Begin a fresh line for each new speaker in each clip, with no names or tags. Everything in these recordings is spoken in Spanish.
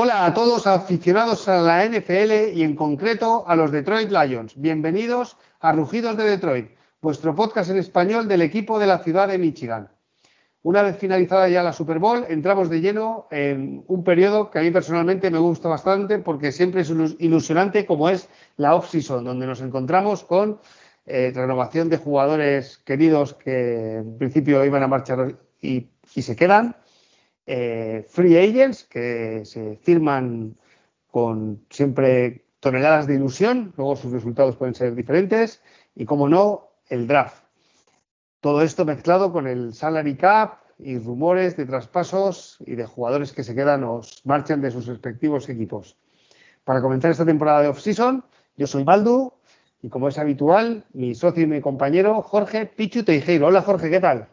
Hola a todos aficionados a la NFL y en concreto a los Detroit Lions. Bienvenidos a Rugidos de Detroit, vuestro podcast en español del equipo de la ciudad de Michigan. Una vez finalizada ya la Super Bowl, entramos de lleno en un periodo que a mí personalmente me gusta bastante porque siempre es ilusionante como es la off-season, donde nos encontramos con eh, renovación de jugadores queridos que en principio iban a marchar y, y se quedan eh, free agents que se firman con siempre toneladas de ilusión, luego sus resultados pueden ser diferentes y, como no, el draft. Todo esto mezclado con el salary cap y rumores de traspasos y de jugadores que se quedan o marchan de sus respectivos equipos. Para comenzar esta temporada de off-season, yo soy Baldu y, como es habitual, mi socio y mi compañero Jorge Pichu Teijeiro. Hola Jorge, ¿qué tal?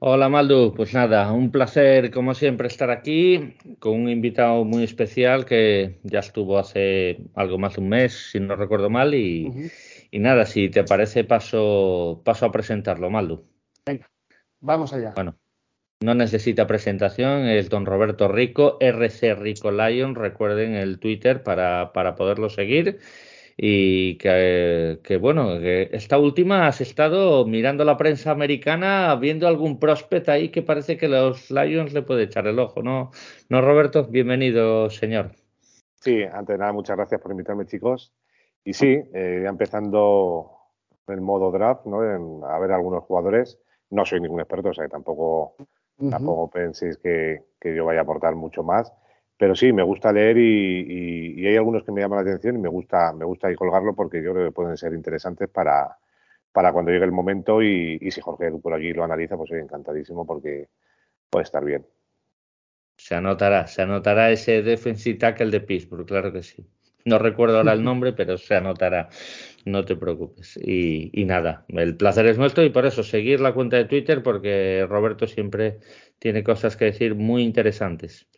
Hola Maldu, pues nada, un placer como siempre estar aquí con un invitado muy especial que ya estuvo hace algo más de un mes, si no recuerdo mal, y, nada, si te parece paso, paso a presentarlo, Maldu.
Venga, vamos allá.
Bueno, no necesita presentación, es don Roberto Rico, RC Rico Lion, recuerden el Twitter para, para poderlo seguir y que, bueno, que esta última has estado mirando la prensa americana, viendo algún prospect ahí que parece que los Lions le puede echar el ojo, ¿no? ¿No, Roberto? Bienvenido, señor.
Sí, antes de nada, muchas gracias por invitarme, chicos. Y sí, eh, ya empezando el modo draft, ¿no? a ver algunos jugadores. No soy ningún experto, o sea, que tampoco, tampoco penséis que, que yo vaya a aportar mucho más pero sí, me gusta leer y, hay algunos que me llaman la atención y me gusta, me gusta ahí colgarlo porque yo creo que pueden ser interesantes para, para cuando llegue el momento y, si Jorge por allí lo analiza, pues soy encantadísimo porque puede estar bien.
Se anotará, se anotará ese defensive tackle de Pittsburgh, claro que sí. No recuerdo ahora el nombre, pero se anotará, no te preocupes. Y, y, nada, el placer es nuestro y por eso seguir la cuenta de Twitter porque Roberto siempre tiene cosas que decir muy interesantes.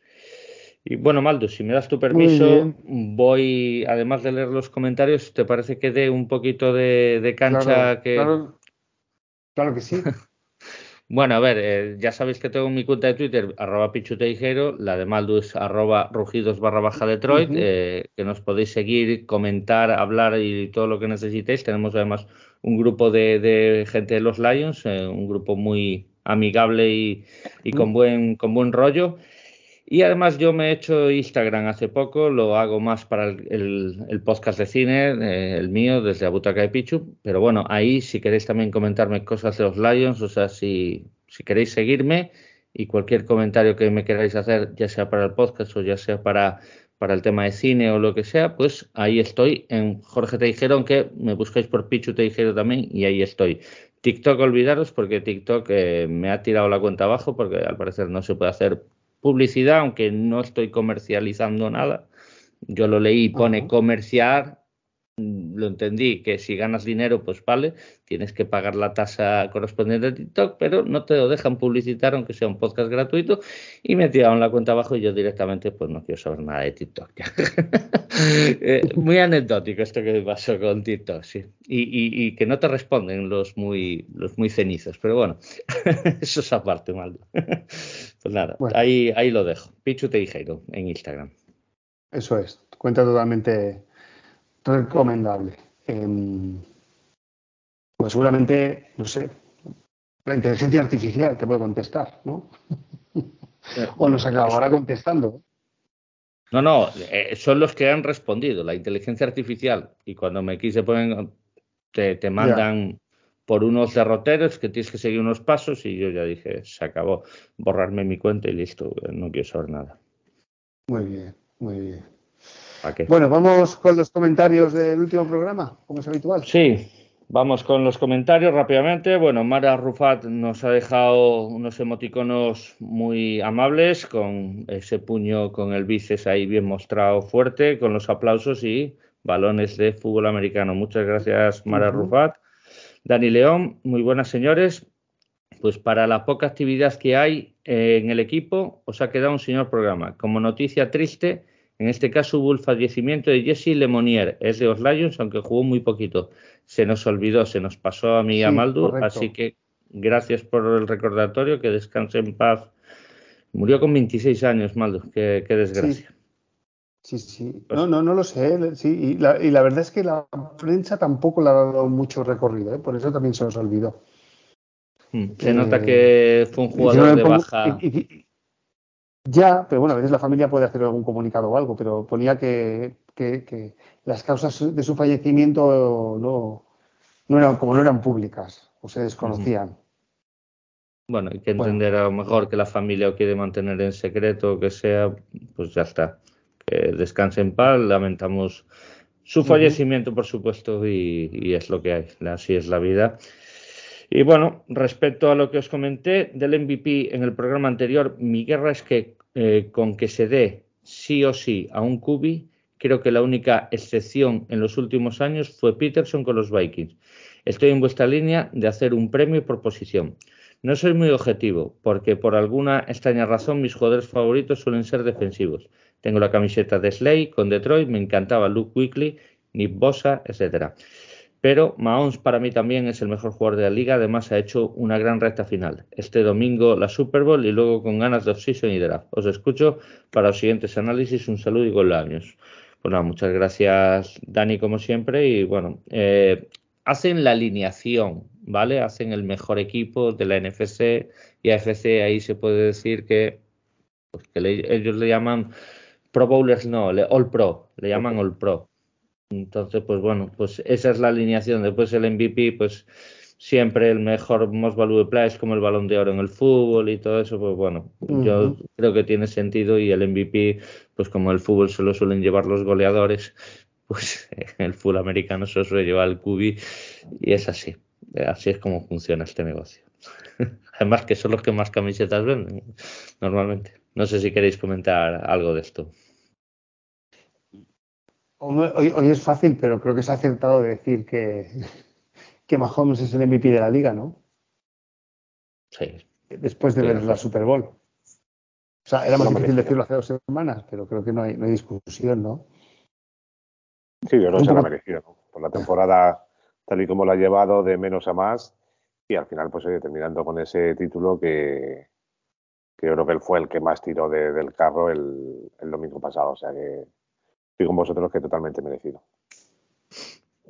Y bueno, Maldo, si me das tu permiso, voy, además de leer los comentarios, ¿te parece que dé un poquito de, cancha que...
Claro, que sí.
bueno, a ver, eh, ya sabéis que tengo mi cuenta de Twitter, arroba pichuteijero, la de Maldo es arroba rugidos barra baja Detroit, eh, que nos podéis seguir, comentar, hablar y todo lo que necesitéis. Tenemos además un grupo de, gente de los Lions, eh, un grupo muy amigable y, y con, buen, con buen rollo. Y además yo me he hecho Instagram hace poco, lo hago más para el, podcast de cine, eh, el mío, desde Abutaca y Pichu. Pero bueno, ahí si queréis también comentarme cosas de los Lions, o sea, si, si queréis seguirme y cualquier comentario que me queráis hacer, ya sea para el podcast o ya sea para, para el tema de cine o lo que sea, pues ahí estoy en Jorge Te dijeron que me buscáis por Pichu Te dijeron también y ahí estoy. TikTok olvidaros porque TikTok eh, me ha tirado la cuenta abajo porque al parecer no se puede hacer publicidad, aunque no estoy comercializando nada. Yo lo leí, pone comerciar, mm, lo entendí, que si ganas dinero, pues vale, tienes que pagar la tasa correspondiente a TikTok, pero no te lo dejan publicitar, aunque sea un podcast gratuito, y me tiraron la cuenta abajo y yo directamente, pues no quiero saber nada de TikTok. Eh, muy anecdótico esto que pasó con TikTok, sí. Y, que no te responden los muy, los muy cenizos, pero bueno, eso es aparte, mal. Pues nada, ahí, ahí lo dejo. Pichu Teijeiro en Instagram.
Eso es, cuenta totalmente recomendable. Em, pues seguramente, no sé, la inteligencia artificial te puede contestar, ¿no? o nos acabará contestando.
No, no, eh, son los que han respondido, la inteligencia artificial. Y cuando me quise poner, te, te mandan por unos derroteros que tienes que seguir unos pasos y yo ya dije, se acabó, borrarme mi cuenta y listo, no quiero saber nada.
Muy bien, muy bien. Bueno, vamos con los comentarios del último programa, como es habitual.
Sí, vamos con los comentarios rápidamente. Bueno, Mara Rufat nos ha dejado unos emoticonos muy amables, con ese puño con el bíceps ahí bien mostrado fuerte, con los aplausos y balones de fútbol americano. Muchas gracias, Mara Rufat. Dani León, muy buenas señores. pues para la poca actividad que hay en el equipo, os ha quedado un señor programa. Como noticia triste, en este caso hubo el fallecimiento de Jesse Lemonier, es de los Lions, aunque jugó muy poquito. Se nos olvidó, se nos pasó a mí y a Maldu, así que gracias por el recordatorio, que descanse en paz. Murió con 26 años, Maldu, qué, desgracia.
Sí, sí. Pues no, no, no lo sé. Sí, y, la, y la verdad es que la prensa tampoco le ha dado mucho recorrido, ¿eh? por eso también se nos olvidó.
Hmm, se nota que fue un jugador de baja.
Ya, pero bueno, a veces la familia puede hacer algún comunicado o algo, pero ponía que, que, las causas de su fallecimiento no, no eran, como no eran públicas o se desconocían.
Bueno, hay que entender a lo mejor que la familia lo quiere mantener en secreto o que sea, pues ya está. Que descanse en paz, lamentamos su fallecimiento, por supuesto, y, es lo que hay, así es la vida. Y bueno, respecto a lo que os comenté del MVP en el programa anterior, mi guerra es que eh, con que se dé sí o sí a un Cubi, creo que la única excepción en los últimos años fue Peterson con los Vikings. Estoy en vuestra línea de hacer un premio por posición. No soy muy objetivo, porque por alguna extraña razón mis jugadores favoritos suelen ser defensivos. Tengo la camiseta de Slay con Detroit, me encantaba Luke Weekly, Nick Bosa, etc. Pero Mahomes para mí también es el mejor jugador de la liga, además ha hecho una gran recta final. Este domingo la Super Bowl y luego con ganas de off-season y draft. Os escucho para los siguientes análisis. Un saludo y gol años. Pues muchas gracias Dani como siempre y bueno, eh, hacen la alineación, ¿vale? Hacen el mejor equipo de la NFC y AFC, ahí se puede decir que, pues, que ellos le llaman Pro Bowlers no, All Pro, le llaman All Pro. Entonces, pues bueno, pues esa es la alineación. Después el MVP, pues siempre el mejor most valuable play es como el balón de oro en el fútbol y todo eso, pues bueno, yo creo que tiene sentido y el MVP, pues como el fútbol se lo suelen llevar los goleadores, pues el fútbol americano se lo suele llevar el cubi y es así. Así es como funciona este negocio. Además que son los que más camisetas venden normalmente. No sé si queréis comentar algo de esto.
Hoy, es fácil, pero creo que se ha acertado de decir que, que Mahomes es el MVP de la liga, ¿no?
Sí.
Después de ver la Super Bowl. O sea, era más difícil decirlo hace dos semanas, pero creo que no hay, discusión, ¿no?
Sí, yo creo que se lo ha merecido, ¿no? Por la temporada tal y como lo ha llevado, de menos a más, y al final, pues terminando con ese título que, que yo creo que él fue el que más tiró del carro el, el domingo pasado. O sea que estoy con vosotros que totalmente merecido.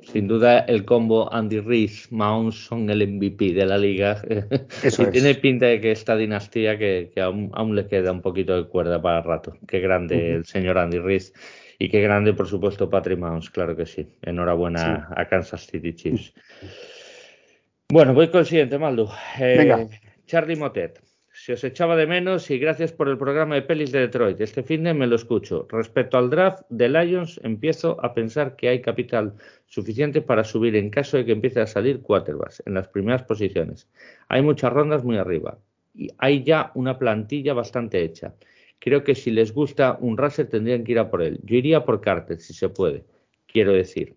Sin duda, el combo Andy Reid, Mahomes son el MVP de la liga. y tiene pinta de que esta dinastía que, aún, le queda un poquito de cuerda para el rato. Qué grande el señor Andy Reid. Y qué grande, por supuesto, Patrick Mahomes, claro que sí. Enhorabuena a Kansas City Chiefs. Bueno, voy con el siguiente, Maldo. Eh, Charlie Motet. Se os echaba de menos y gracias por el programa de pelis de Detroit. Este fin de me lo escucho. Respecto al draft de Lions, empiezo a pensar que hay capital suficiente para subir en caso de que empiece a salir quarterbacks en las primeras posiciones. Hay muchas rondas muy arriba y hay ya una plantilla bastante hecha. Creo que si les gusta un raser tendrían que ir a por él. Yo iría por Carter si se puede, quiero decir.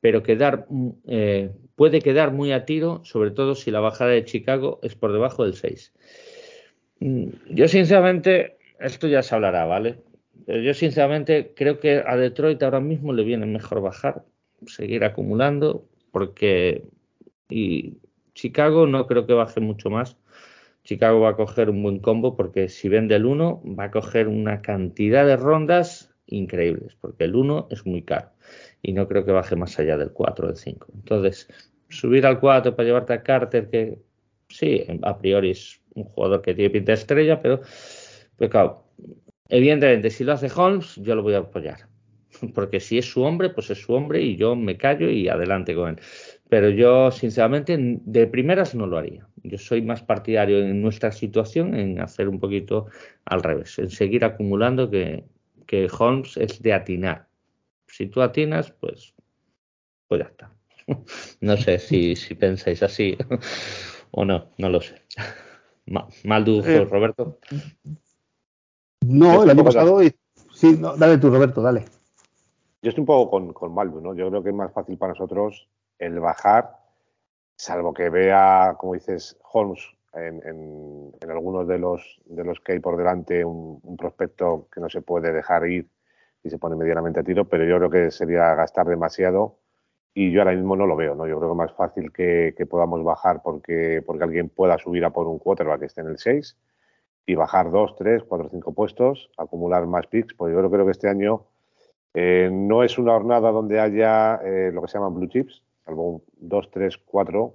Pero quedar, eh, puede quedar muy a tiro, sobre todo si la bajada de Chicago es por debajo del 6. Mm, yo sinceramente, esto ya se hablará, ¿vale? Yo sinceramente creo que a Detroit ahora mismo le viene mejor bajar, seguir acumulando, porque y Chicago no creo que baje mucho más. Chicago va a coger un buen combo porque si vende el 1 va a coger una cantidad de rondas increíbles, porque el 1 es muy caro y no creo que baje más allá del 4 o del 5. Entonces, subir al 4 para llevarte a Carter, que sí, a priori es un jugador que tiene pinta de estrella, pero, pues claro, evidentemente si lo hace Holmes, yo lo voy a apoyar. Porque si es su hombre, pues es su hombre y yo me callo y adelante con él. Pero yo, sinceramente, de primeras no lo haría. Yo soy más partidario en nuestra situación en hacer un poquito al revés, en seguir acumulando que, que Holmes es de atinar. Si tú atinas, pues, pues ya está. No sé si, si pensáis así o no, no lo sé. Maldu, eh, Roberto.
No, el año pasado. Sí, dale tú, Roberto, dale.
Yo estoy un poco con, con Maldu, ¿no? Yo creo que es más fácil para nosotros el bajar, salvo que vea, como dices, Holmes en, algunos de los, de los que hay por delante un, prospecto que no se puede dejar ir y se pone medianamente a tiro, pero yo creo que sería gastar demasiado y yo ahora mismo no lo veo, ¿no? Yo creo que más fácil que, podamos bajar porque, porque alguien pueda subir a por un quarterback que esté en el 6 y bajar 2, 3, 4, 5 puestos, acumular más picks, pues yo creo que este año eh, no es una jornada donde haya eh, lo que se llaman blue chips, salvo 2, 3, 4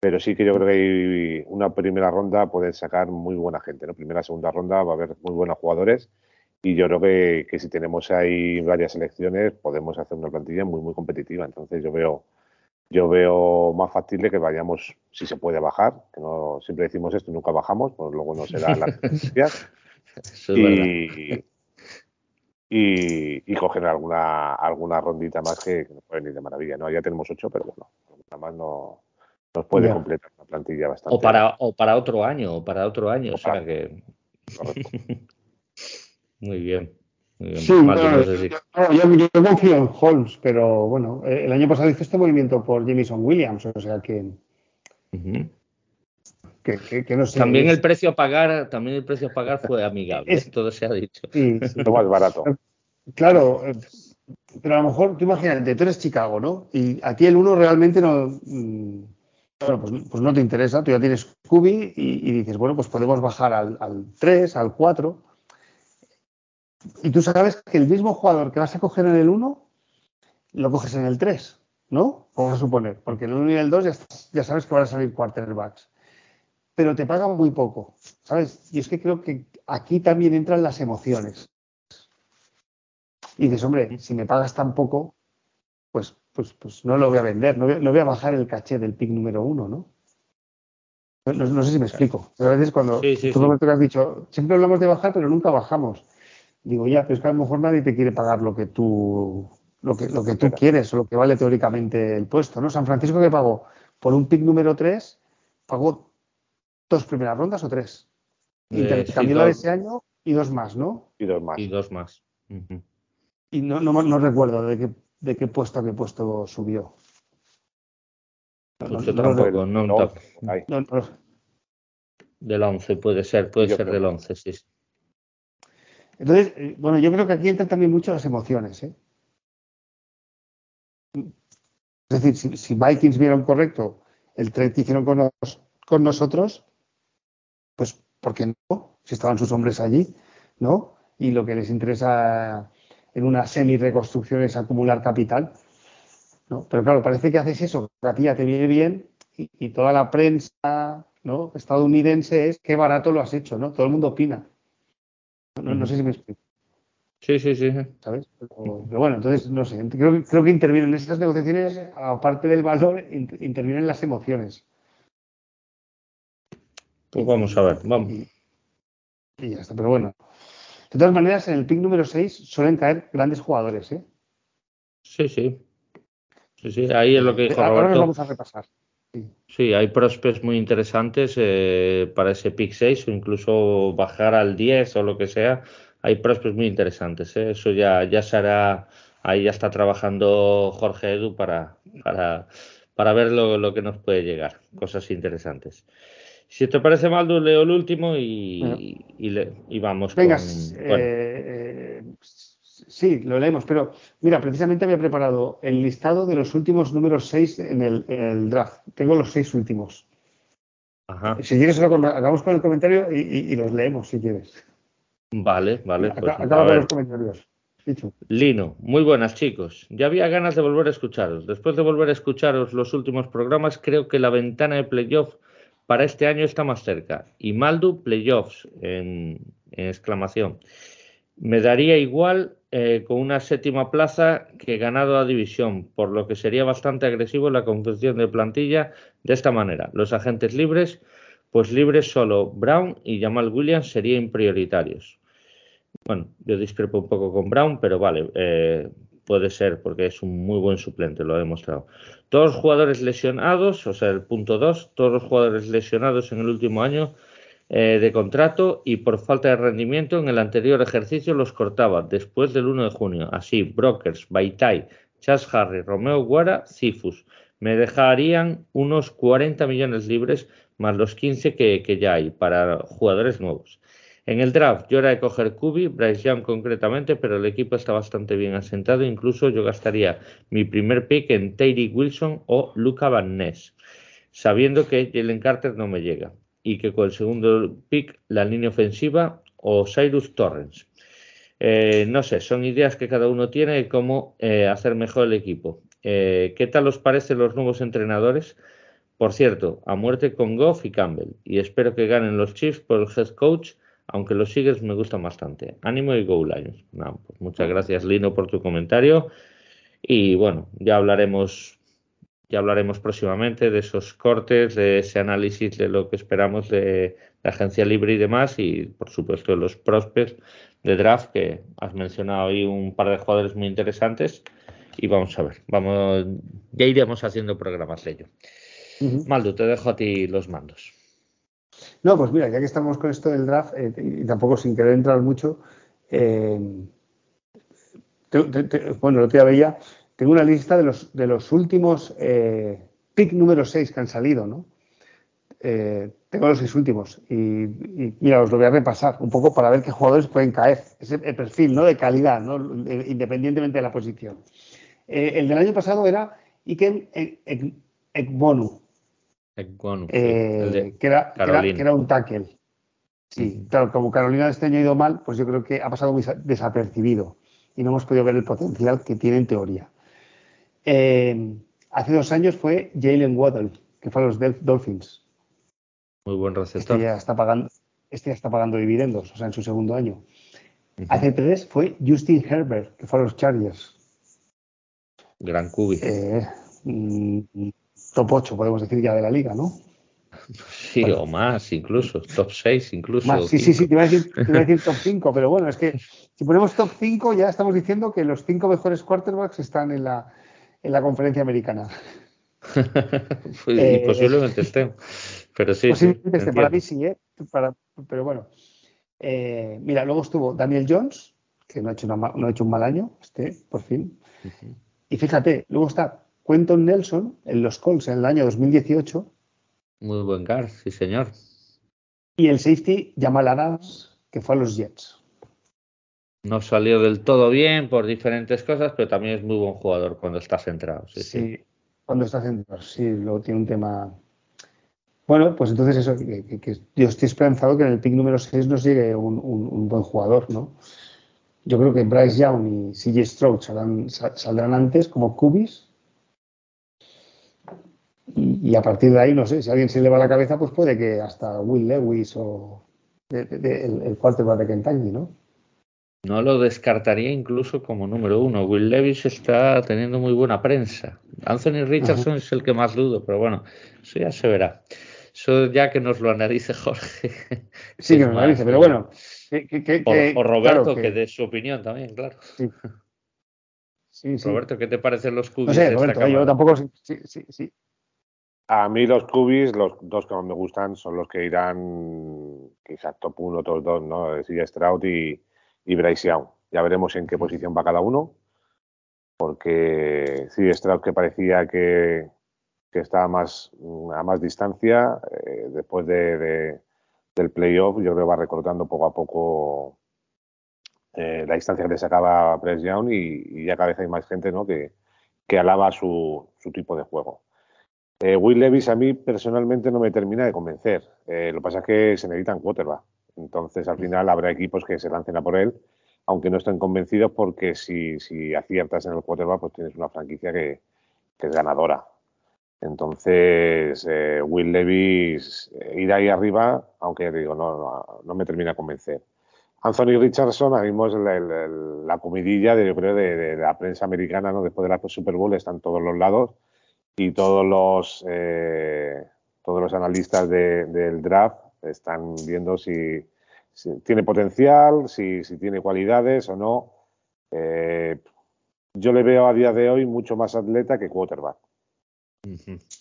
pero sí que yo creo que una primera ronda puede sacar muy buena gente, ¿no? Primera, segunda ronda va a haber muy buenos jugadores y yo creo que, que si tenemos ahí varias selecciones podemos hacer una plantilla muy muy competitiva. Entonces yo veo yo veo más factible que vayamos, si se puede bajar, que no siempre decimos esto y nunca bajamos, pues luego no será la y, y, y, coger alguna alguna rondita más que, que nos pueden ir de maravilla. ¿no? Ya tenemos ocho, pero bueno, nada más no, nos puede completar una plantilla bastante.
O para, o para otro año, o para otro año, o, sea que. Muy bien.
Sí, yo, confío en Holmes, pero bueno, eh, el año pasado hizo este movimiento por Jameson Williams, o sea que.
que, no sé, también el precio a pagar, también el precio a pagar fue amigable, todo se ha dicho.
Sí, sí. Lo más barato.
Claro, eh, pero a lo mejor, tú imagínate, tú eres Chicago, ¿no? Y aquí el uno realmente no. Mm, bueno, pues, pues, no te interesa, tú ya tienes Scooby y, dices, bueno, pues podemos bajar al, al 3, al 4. Y tú sabes que el mismo jugador que vas a coger en el 1, lo coges en el 3, ¿no? Vamos a suponer, porque en el 1 y el 2 ya, ya sabes que van a salir quarterbacks. Pero te pagan muy poco, ¿sabes? Y es que creo que aquí también entran las emociones. Y dices, hombre, si me pagas tan poco, pues pues, pues no lo voy a vender, no voy, a bajar el caché del pick número uno, ¿no? No, sé si me explico. a veces cuando tú has dicho, siempre hablamos de bajar, pero nunca bajamos. Digo, ya, pero es que a lo mejor nadie te quiere pagar lo que tú, lo que, lo que tú quieres o lo que vale teóricamente el puesto, ¿no? San Francisco que pagó por un pick número 3, pagó dos primeras rondas o tres. Eh, Intercambió la de ese año y dos más, ¿no?
Y dos más.
Y dos más.
Y no, no, no, recuerdo de qué de qué puesto a qué puesto subió.
Pues tampoco, no, no, Del 11 puede ser, puede ser del 11, sí.
Entonces, eh, bueno, yo creo que aquí entran también mucho las emociones. ¿eh? Es decir, si, Vikings vieron correcto el trade que hicieron con, con nosotros, pues, ¿por qué no? Si estaban sus hombres allí, ¿no? Y lo que les interesa en una semi-reconstrucción es acumular capital. ¿no? Pero claro, parece que haces eso, a ti ya te viene bien y, toda la prensa estadounidense es qué barato lo has hecho, ¿no? Todo el mundo opina. No, sé si me explico.
Sí, sí, sí.
¿Sabes? Pero, bueno, entonces, no sé, creo, creo que intervienen en estas negociaciones, aparte del valor, intervienen las emociones.
Pues vamos a ver, vamos.
y ya está, pero bueno, de todas maneras, en el pick número 6 suelen caer grandes jugadores, ¿eh?
Sí, sí. Sí, sí, ahí es lo que dijo
Ahora Roberto. vamos a repasar.
Sí, hay prospects muy interesantes eh, para ese pick 6 o incluso bajar al 10 o lo que sea. Hay prospects muy interesantes. ¿eh? Eso ya, ya se hará. Ahí ya está trabajando Jorge Edu para, para, para ver lo, lo que nos puede llegar. Cosas interesantes. Si te parece mal, leo el último y, y, vamos.
Venga, eh, sí, lo leemos, pero mira, precisamente había preparado el listado de los últimos números 6 en el, draft. Tengo los seis últimos. Ajá. Si quieres, acabamos con el comentario y, los leemos si quieres.
Vale, vale.
Pues, acaba con los comentarios.
Lino, muy buenas chicos. Ya había ganas de volver a escucharos. Después de volver a escucharos los últimos programas, creo que la ventana de playoff para este año está más cerca. Y Maldu, playoffs, en, exclamación. Me daría igual eh, con una séptima plaza que ganado a división, por lo que sería bastante agresivo la confección de plantilla de esta manera. Los agentes libres, pues libres solo Brown y Jamal Williams serían prioritarios. Bueno, yo discrepo un poco con Brown, pero vale, eh, puede ser porque es un muy buen suplente, lo ha demostrado. Todos los jugadores lesionados, o sea, el punto 2, todos los jugadores lesionados en el último año eh, de contrato y por falta de rendimiento en el anterior ejercicio los cortaba después del 1 de junio. Así, Brokers, Baitai, Chas Harry, Romeo Guara, Cifus. Me dejarían unos 40 millones libres más los 15 que, que ya hay para jugadores nuevos. En el draft yo era de coger Kubi, Bryce Young concretamente, pero el equipo está bastante bien asentado. Incluso yo gastaría mi primer pick en Terry Wilson o Luca Van Ness, sabiendo que Jalen Carter no me llega. Y que con el segundo pick la línea ofensiva o Cyrus Torrens. Eh, no sé, son ideas que cada uno tiene de cómo eh, hacer mejor el equipo. Eh, ¿Qué tal os parecen los nuevos entrenadores? Por cierto, a muerte con Goff y Campbell. Y espero que ganen los Chiefs por el head coach aunque los Seagulls me gustan bastante. Ánimo y Go Lions. Pues muchas gracias, Lino, por tu comentario. Y bueno, ya hablaremos, ya hablaremos próximamente de esos cortes, de ese análisis de lo que esperamos de la agencia libre y demás, y por supuesto de los prospects de draft, que has mencionado ahí un par de jugadores muy interesantes. Y vamos a ver, vamos, ya iremos haciendo programas de ello. Maldo, te dejo a ti los mandos.
No, pues mira, ya que estamos con esto del draft, eh, y tampoco sin querer entrar mucho, eh, bueno, lo que veía, tengo una lista de los, de los últimos eh, pick número 6 que han salido, ¿no? tengo los seis últimos y, mira, os lo voy a repasar un poco para ver qué jugadores pueden caer. Es el, perfil, ¿no? De calidad, ¿no? Independientemente de la posición. el del año pasado era Iken Ekbonu, eh, que, era, que, era, un tackle. Sí, claro, como Carolina este año ha ido mal, pues yo creo que ha pasado muy desapercibido y no hemos podido ver el potencial que tiene en teoría. Eh, hace dos años fue Jalen Waddle, que fue a los Dolphins.
Muy buen receptor.
Este ya está pagando, este ya está pagando dividendos, o sea, en su segundo año. Hace tres fue Justin Herbert, que fue a los Chargers.
Gran cubi.
Eh, mm, top 8, podemos decir ya de la liga, ¿no?
Sí, o más incluso, top 6 incluso.
Más, sí, sí, sí, te iba, a decir, te iba, a decir, top 5, pero bueno, es que si ponemos top 5 ya estamos diciendo que los 5 mejores quarterbacks están en la, en la conferencia americana.
pues, eh, posiblemente estén, pero sí.
Posiblemente sí, para mí sí, ¿eh? Para, pero bueno. Eh, mira, luego estuvo Daniel Jones, que no ha hecho, una, no ha hecho un mal año, este, por fin. Uh -huh. Y fíjate, luego está Quentin Nelson en los Colts en el año 2018.
Muy buen car, sí señor.
Y el safety Jamal Adams, que fue a los Jets.
No salió del todo bien por diferentes cosas, pero también es muy buen jugador cuando está centrado. Sí,
sí, cuando está centrado, sí, luego tiene un tema. Bueno, pues entonces eso, que, que, yo estoy esperanzado que en el pick número 6 nos llegue un, un, buen jugador, ¿no? Yo creo que Bryce Young y CJ Stroud saldrán, saldrán antes como cubis y, a partir de ahí, no sé, si alguien se le va la cabeza, pues puede que hasta Will Lewis o de, de, el, el quarterback de Kentucky, ¿no?
No lo descartaría incluso como número uno. Will Levis está teniendo muy buena prensa. Anthony Richardson Ajá. es el que más dudo, pero bueno, eso ya se verá. Eso ya que nos lo analice Jorge.
Sí, que nos lo analice, pero bueno.
Que, que, que, o, o, Roberto, claro, que, dé su opinión también, claro.
Sí.
Sí, sí. Roberto, ¿qué te parecen los cubis?
No sé, Roberto, yo tampoco. Sí, sí, sí.
A mí los cubis, los dos que más me gustan, son los que irán quizás top 1, top 2, ¿no? CJ Stroud y, y Bryce Young. Ya veremos en qué posición va cada uno, porque CJ Stroud que parecía que, que estaba más, a más distancia, eh, después de, de, del playoff, yo creo que va recortando poco a poco eh, la distancia que le sacaba Bryce Young y, y, ya cada vez hay más gente ¿no? que, que alaba su, su tipo de juego. Eh, Will Levis a mí personalmente no me termina de convencer. Eh, lo que pasa es que se necesitan quarterback. Entonces al final habrá equipos que se lancen a por él, aunque no estén convencidos porque si, si aciertas en el quarterback pues tienes una franquicia que, que es ganadora. Entonces eh, Will Levis eh, ir ahí arriba, aunque digo, no, no, no, me termina de convencer. Anthony Richardson ahora mismo es la, la, la comidilla de, yo creo, de, de, la prensa americana, ¿no? Después de la Super Bowl están todos los lados y todos los, eh, todos los analistas de, del draft están viendo si, si tiene potencial, si, si, tiene cualidades o no. Eh, yo le veo a día de hoy mucho más atleta que quarterback. Uh -huh.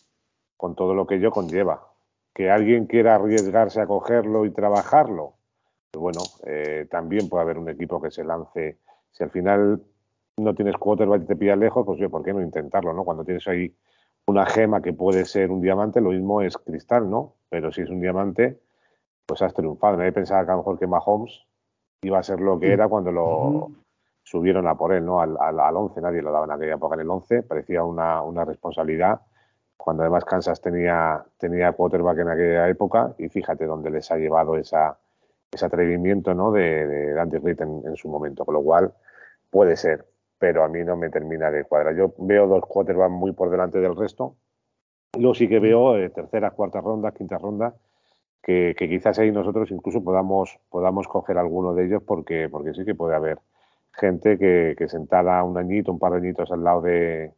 Con todo lo que ello conlleva. Que alguien quiera arriesgarse a cogerlo y trabajarlo, pues bueno, eh, también puede haber un equipo que se lance. Si al final no tienes quarterback y te pilla lejos, pues yo, ¿por qué no intentarlo? ¿no? Cuando tienes ahí una gema que puede ser un diamante, lo mismo es cristal, ¿no? Pero si es un diamante, pues has triunfado. Nadie pensaba que a lo mejor que Mahomes iba a ser lo que era cuando lo subieron a por él, ¿no? Al, al, 11, nadie lo daba en aquella época en el 11, parecía una, una responsabilidad, cuando además Kansas tenía, tenía quarterback en aquella época, y fíjate dónde les ha llevado esa, ese atrevimiento ¿no? de, de Andy Reid en, su momento, con lo cual puede ser, pero a mí no me termina de cuadrar. Yo veo dos quarterbacks muy por delante del resto, luego sí que veo eh, terceras, cuartas rondas, quintas rondas, que, quizás ahí nosotros incluso podamos, podamos coger alguno de ellos porque, porque sí que puede haber gente que, sentada un añito, un par de añitos al lado de,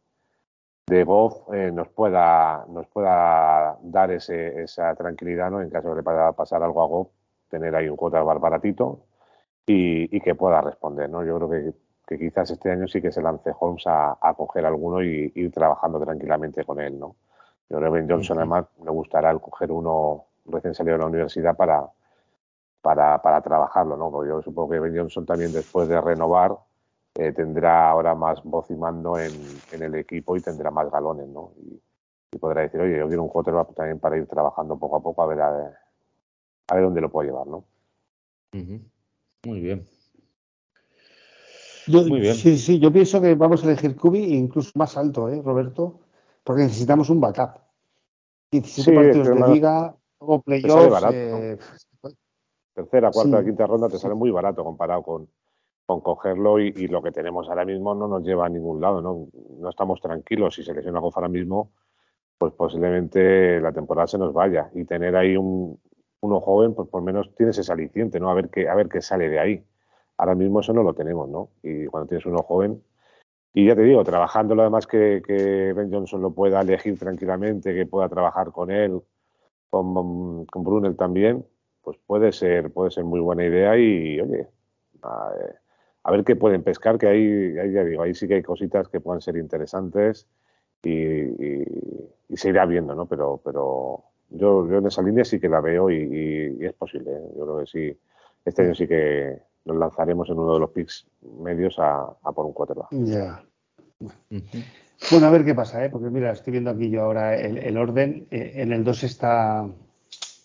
de Goff eh, nos pueda nos pueda dar ese, esa tranquilidad ¿no? en caso de que pasar algo a Goff tener ahí un cuota baratito y, y, que pueda responder ¿no? yo creo que, que, quizás este año sí que se lance Holmes a, a coger alguno y ir trabajando tranquilamente con él ¿no? yo creo que Ben Johnson además me gustará el coger uno recién salido de la universidad para, para, para trabajarlo, ¿no? Porque yo supongo que Ben Johnson también después de renovar eh, tendrá ahora más voz y mando en, en, el equipo y tendrá más galones, ¿no? Y, podrá decir, oye, yo quiero un quarterback también para ir trabajando poco a poco a ver a, ver, dónde lo puedo llevar, ¿no?
Muy bien.
Muy bien. Sí, sí, yo pienso que vamos a elegir Kubi incluso más alto, ¿eh, Roberto? Porque necesitamos un backup. 17 partidos de liga, playoffs. Eh,
Tercera, cuarta, quinta ronda te sale muy barato comparado con, con cogerlo y, lo que tenemos ahora mismo no nos lleva a ningún lado, ¿no? No estamos tranquilos. Si se lesiona Goff ahora mismo, pues posiblemente la temporada se nos vaya. Y tener ahí un, uno joven, pues por lo menos tienes ese aliciente, ¿no? A ver qué, a ver qué sale de ahí. Ahora mismo eso no lo tenemos, ¿no? Y cuando tienes uno joven, y ya te digo, trabajando lo demás que, que Ben Johnson lo pueda elegir tranquilamente, que pueda trabajar con él, con, con Brunel también, pues puede ser, puede ser muy buena idea y, oye, a, ver qué pueden pescar, que ahí, ahí, ya digo, ahí sí que hay cositas que puedan ser interesantes y, se irá viendo, ¿no? Pero, pero yo, yo en esa línea sí que la veo y, es posible. ¿eh? Yo creo que sí, este año sí que nos lanzaremos en uno de los picks medios a, por un quarterback.
Ya. Bueno, a ver qué pasa, ¿eh? porque mira, estoy viendo aquí yo ahora el, orden. Eh, en el 2 está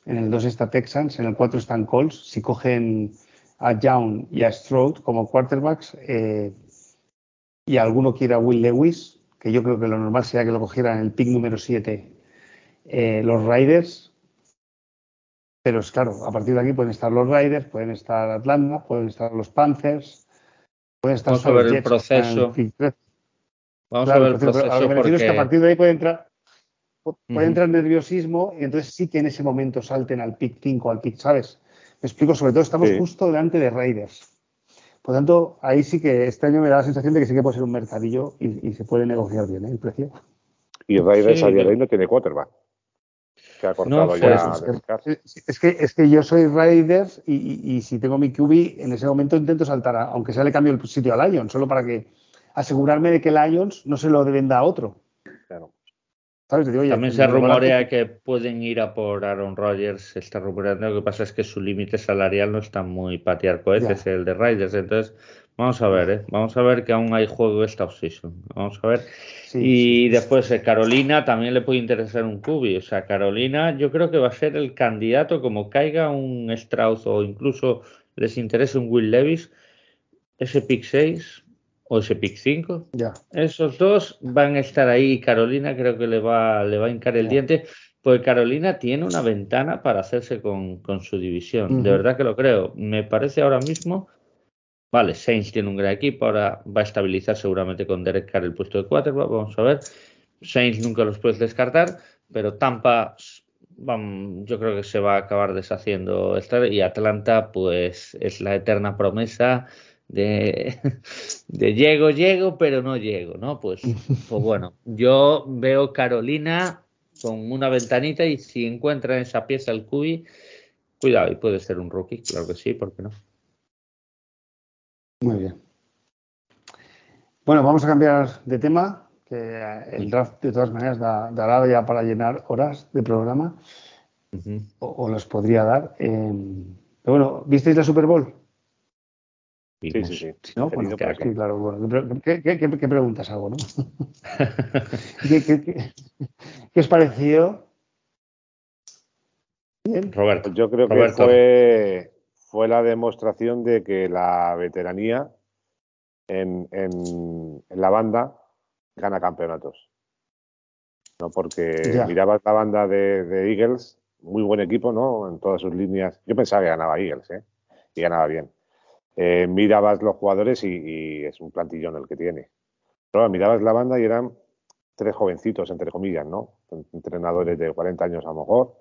en el 2 está Texans, en el 4 están Colts. Si cogen a Young y a Stroud como quarterbacks eh, y alguno quiera a Will Lewis, que yo creo que lo normal sería que lo cogieran en el pick número 7 eh, los Riders. Pero es claro, a partir de aquí pueden estar los Riders, pueden estar Atlanta, pueden estar los Panthers, pueden estar
Vamos a ver el proceso.
Vamos a ver el proceso. A lo que me es que a partir de ahí puede entrar, puede entrar nerviosismo y entonces sí que en ese momento salten al pick 5, al pick, ¿sabes? Me explico, sobre todo estamos justo delante de Raiders. Por tanto, ahí sí que este año me da la sensación de que sí que puede ser un mercadillo y, se puede negociar bien ¿eh? el precio.
Y Raiders a día de hoy no tiene quarterback. Se ha cortado ya.
Es, que, es que yo soy Raiders y, y, si tengo mi QB, en ese momento intento saltar, aunque sea le cambio el sitio a Lions, solo para que asegurarme de que Lions no se lo venda a otro. Claro.
También se rumorea que pueden ir a por Aaron Rodgers, se está rumoreando, lo que pasa es que su límite salarial no está muy patear cohetes, el de Riders, entonces vamos a ver, ¿eh? vamos a ver que aún hay juego esta offseason, vamos a ver. y después eh, Carolina también le puede interesar un cubi, o sea, Carolina yo creo que va a ser el candidato como caiga un Strauss o incluso les interese un Will Levis, ese pick 6 o ese pick 5.
Ya.
Esos dos van a estar ahí. Carolina creo que le va, le va a hincar el diente, porque Carolina tiene una ventana para hacerse con, con su división. De verdad que lo creo. Me parece ahora mismo. Vale, Saints tiene un gran equipo, ahora va a estabilizar seguramente con Derek Carr el puesto de quarterback, vamos a ver. Saints nunca los puedes descartar, pero Tampa yo creo que se va a acabar deshaciendo y Atlanta pues es la eterna promesa de, de llego, llego, pero no llego, ¿no? Pues, pues bueno, yo veo Carolina con una ventanita y si encuentra esa pieza el cubi, cuidado, y puede ser un rookie, claro que sí, ¿por qué no?
Muy bien. Bueno, vamos a cambiar de tema, que el draft de todas maneras da, dará ya para llenar horas de programa, o, los podría dar. Eh, pero bueno, ¿visteis la Super Bowl?
Sí, sí, sí.
¿No? Bueno, claro. Bueno, ¿qué, qué, qué, preguntas hago, no? ¿Qué, os pareció?
Bien. Roberto. Yo creo que fue, fue la demostración de que la veteranía en, en, la banda gana campeonatos. ¿no? Porque mirabas la banda de, de, Eagles, muy buen equipo, ¿no? En todas sus líneas. Yo pensaba que ganaba Eagles, ¿eh? Y ganaba bien eh, mirabas los jugadores y, es un plantillón el que tiene. Pero mirabas la banda y eran tres jovencitos, entre comillas, ¿no? Entrenadores de 40 años a lo mejor,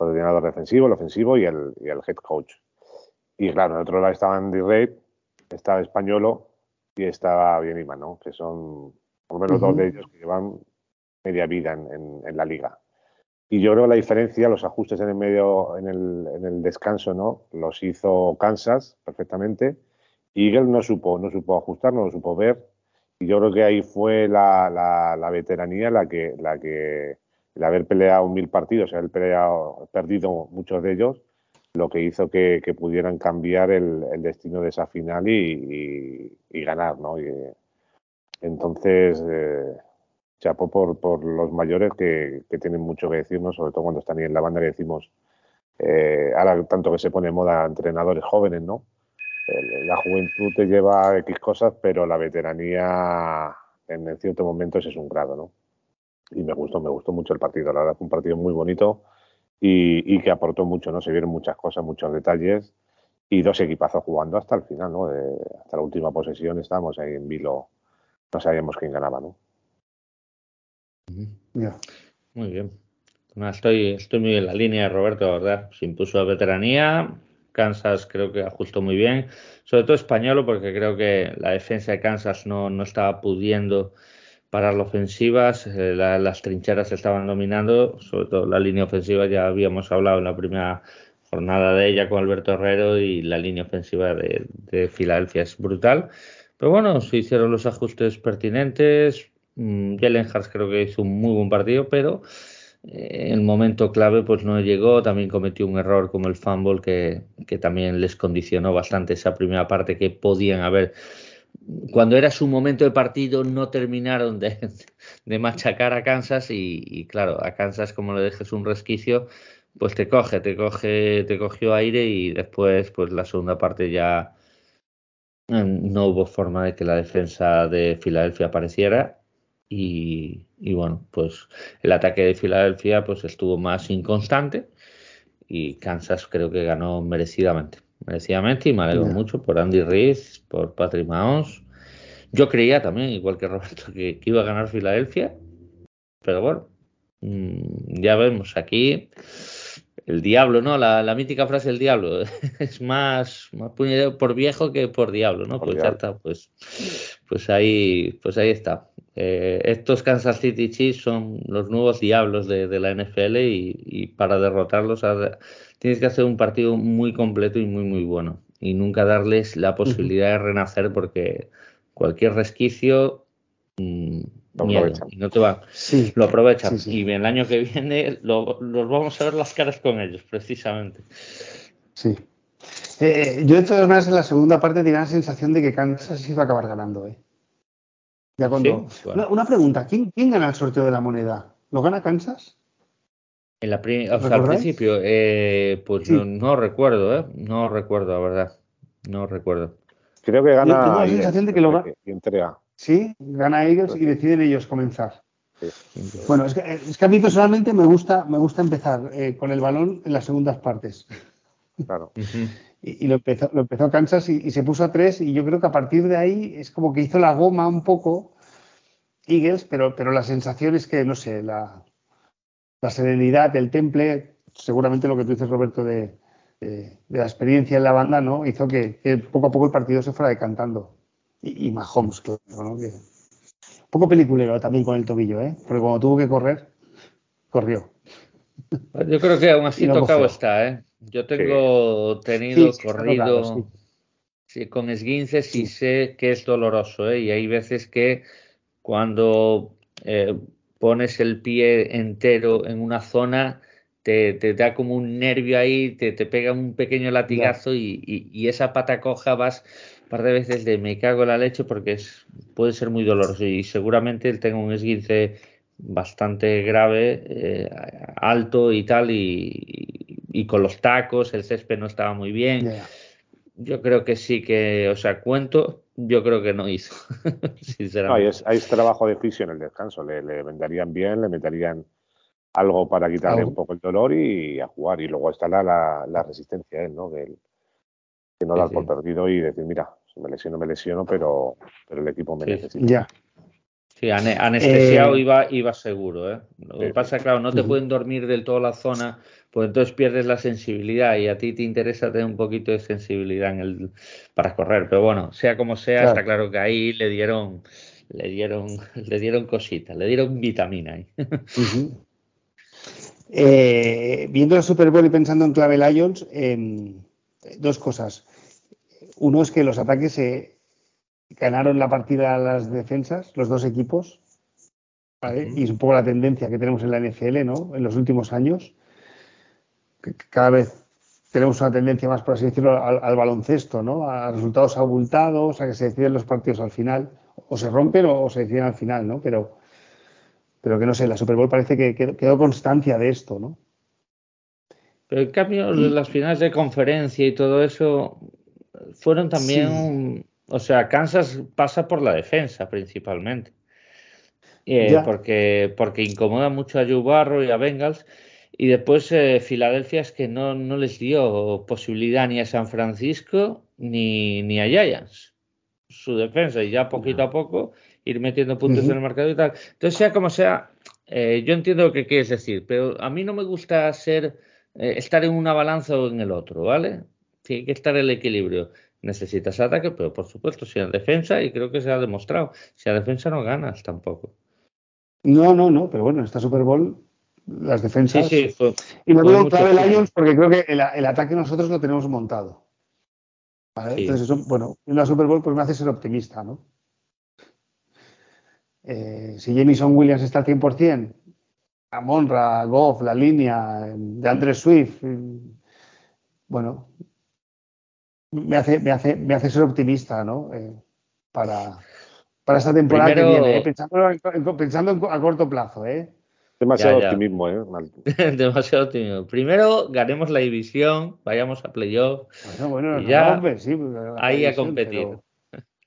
el entrenador defensivo, el ofensivo y el, y el head coach. Y claro, en otro lado estaba Andy Reid, estaba Españolo y estaba Bienima, ¿no? Que son por lo menos dos de ellos que llevan media vida en, en la liga. Y yo creo que la diferencia, los ajustes en el medio, en el, en el descanso, ¿no? Los hizo Kansas perfectamente. Eagle no supo, no supo ajustar, no lo supo ver. Y yo creo que ahí fue la, la, veteranía la que, la que, el haber peleado mil partidos, haber peleado, perdido muchos de ellos, lo que hizo que, que pudieran cambiar el, el, destino de esa final y, y, ganar, ¿no? Y, entonces, eh, chapó por, por los mayores que, tienen mucho que decirnos, sobre todo cuando están ahí en la banda que decimos, eh, ahora tanto que se pone moda entrenadores jóvenes, ¿no? la juventud te lleva X cosas, pero la veteranía en, ciertos momentos es un grado, ¿no? Y me gustó, me gustó mucho el partido, la verdad fue un partido muy bonito y, que aportó mucho, ¿no? Se vieron muchas cosas, muchos detalles y dos equipazos jugando hasta el final, ¿no? hasta la última posesión estábamos ahí en vilo, no sabíamos quién ganaba, ¿no?
Muy bien. estoy, muy en la línea de Roberto, verdad. Se impuso a veteranía. Kansas creo que ajustó muy bien. Sobre todo español, porque creo que la defensa de Kansas no, no estaba pudiendo parar las ofensivas. Las trincheras estaban dominando. Sobre todo la línea ofensiva, ya habíamos hablado en la primera jornada de ella con Alberto Herrero y la línea ofensiva de, de Filadelfia es brutal. Pero bueno, se hicieron los ajustes pertinentes Jalen Hurts creo que hizo un muy buen partido, pero eh, en el momento clave pues no llegó, también cometió un error como el fumble que, también les condicionó bastante esa primera parte que podían haber. Cuando era su momento de partido no terminaron de, machacar a Kansas y, claro, a Kansas como le dejes un resquicio, pues te coge, te coge, te cogió aire y después pues la segunda parte ya mm, no hubo forma de que la defensa de Filadelfia apareciera y, bueno, pues el ataque de Filadelfia pues estuvo más inconstante y Kansas creo que ganó merecidamente. Merecidamente y me alegro mucho por Andy Reid, por Patrick Mahomes. Yo creía también, igual que Roberto, que, iba a ganar Filadelfia, pero bueno, mm, ya vemos aquí el diablo, ¿no? La, mítica frase del diablo es más, más por viejo que por diablo, ¿no? pues ya está, pues, pues ahí, pues ahí está. Eh, estos Kansas City Chiefs son los nuevos diablos de, la NFL y, para derrotarlos tienes que hacer un partido muy completo y muy muy bueno. Y nunca darles la posibilidad de renacer porque cualquier resquicio mm, y no te va. Lo aprovechan. y el año que viene los vamos a ver las caras con ellos precisamente.
Sí. Eh, yo de todas maneras en la segunda parte tenía la sensación de que Kansas iba a acabar ganando ¿eh? Una, pregunta, ¿quién, gana el sorteo de la moneda? ¿Lo gana Kansas?
En la al principio, eh, pues no, recuerdo, ¿eh? No recuerdo, la verdad. No recuerdo.
Creo que gana.
tengo la sensación de que lo gana. Sí, gana Eagles y deciden ellos comenzar. Bueno, es que, a mí personalmente me gusta, me gusta empezar eh, con el balón en las segundas partes.
Claro
y, lo, empezó, lo empezó Kansas y, se puso a tres y yo creo que a partir de ahí es como que hizo la goma un poco Eagles, pero, pero la sensación es que, no sé, la, la serenidad del temple, seguramente lo que tú dices, Roberto, de, de, la experiencia en la banda, ¿no? Hizo que, poco a poco el partido se fuera decantando. Y, y Mahomes, claro, ¿no? Que, un poco peliculero también con el tobillo, ¿eh? Porque cuando tuvo que correr, corrió.
Yo creo que aún así tocado está, ¿eh? Yo tengo tenido corrido con esguinces y sé que es doloroso, ¿eh? Y hay veces que cuando eh, pones el pie entero en una zona te, te, da como un nervio ahí, te, te pega un pequeño latigazo y, y, y, esa pata coja vas un par de veces de me cago en la leche porque es, puede ser muy doloroso y seguramente él tenga un esguince bastante grave, eh, alto y tal, y, y, con los tacos, el césped no estaba muy bien. Yeah. Yo creo que sí que, o sea, cuento, yo creo que no hizo, sinceramente.
No, es, hay trabajo de fisio en el descanso, le, le venderían bien, le meterían algo para quitarle un poco el dolor y a jugar. Y luego está la, la, la resistencia, ¿eh? ¿no? Que, que no sí, da sí. por perdido y decir, mira, si me lesiono, me lesiono, pero, pero el equipo me
sí,
necesita.
Ya.
Sí, anestesiado eh, iba, iba seguro. ¿eh? Lo que pasa, claro, no te pueden dormir del todo la zona, pues entonces pierdes la sensibilidad y a ti te interesa tener un poquito de sensibilidad en el, para correr. Pero bueno, sea como sea, claro. está claro que ahí le dieron, le dieron, le dieron cositas, le dieron vitamina.
Uh -huh. eh, viendo el Super Bowl y pensando en Clave Lions, eh, dos cosas. Uno es que los ataques se ganaron la partida a las defensas, los dos equipos, ¿vale? y es un poco la tendencia que tenemos en la NFL ¿no? en los últimos años. Que cada vez tenemos una tendencia más, por así decirlo, al, al, baloncesto, ¿no? a resultados abultados, a que se deciden los partidos al final, o se rompen o, o se deciden al final, ¿no? pero, pero que no sé, la Super Bowl parece que quedó, quedó constancia de esto. ¿no?
Pero en cambio, las finales de conferencia y todo eso fueron también. Sí o sea, Kansas pasa por la defensa principalmente. Eh, porque, porque incomoda mucho a Joe Barro y a Bengals. Y después eh, Filadelfia es que no, no, les dio posibilidad ni a San Francisco ni, ni a Giants. Su defensa, y ya poquito a poco ir metiendo puntos uh -huh. en el mercado y tal. Entonces, sea como sea, eh, yo entiendo lo que quieres decir, pero a mí no me gusta ser eh, estar en una balanza o en el otro, ¿vale? Tiene que estar el equilibrio necesitas ataque, pero por supuesto, si a defensa, y creo que se ha demostrado, si a defensa no ganas tampoco.
No, no, no, pero bueno, en esta Super Bowl las defensas.
Sí, sí, fue,
y me digo clave Lions porque creo que el, el, ataque nosotros lo tenemos montado. ¿vale? Sí. Entonces, eso, bueno, en la Super Bowl pues me hace ser optimista, ¿no? Eh, si Jamison Williams está al 100%, a Monra, Goff, la línea de Andre Swift, bueno, me hace, me hace, me hace ser optimista, ¿no? Eh, para, para esta temporada Primero... que viene, ¿eh? pensando, en, pensando en, a corto plazo, ¿eh?
Demasiado ya, ya. optimismo, ¿eh?
Demasiado optimismo. Primero ganemos la división, vayamos a playoff.
Bueno, bueno,
y ya
no, sí,
ahí división, a competir.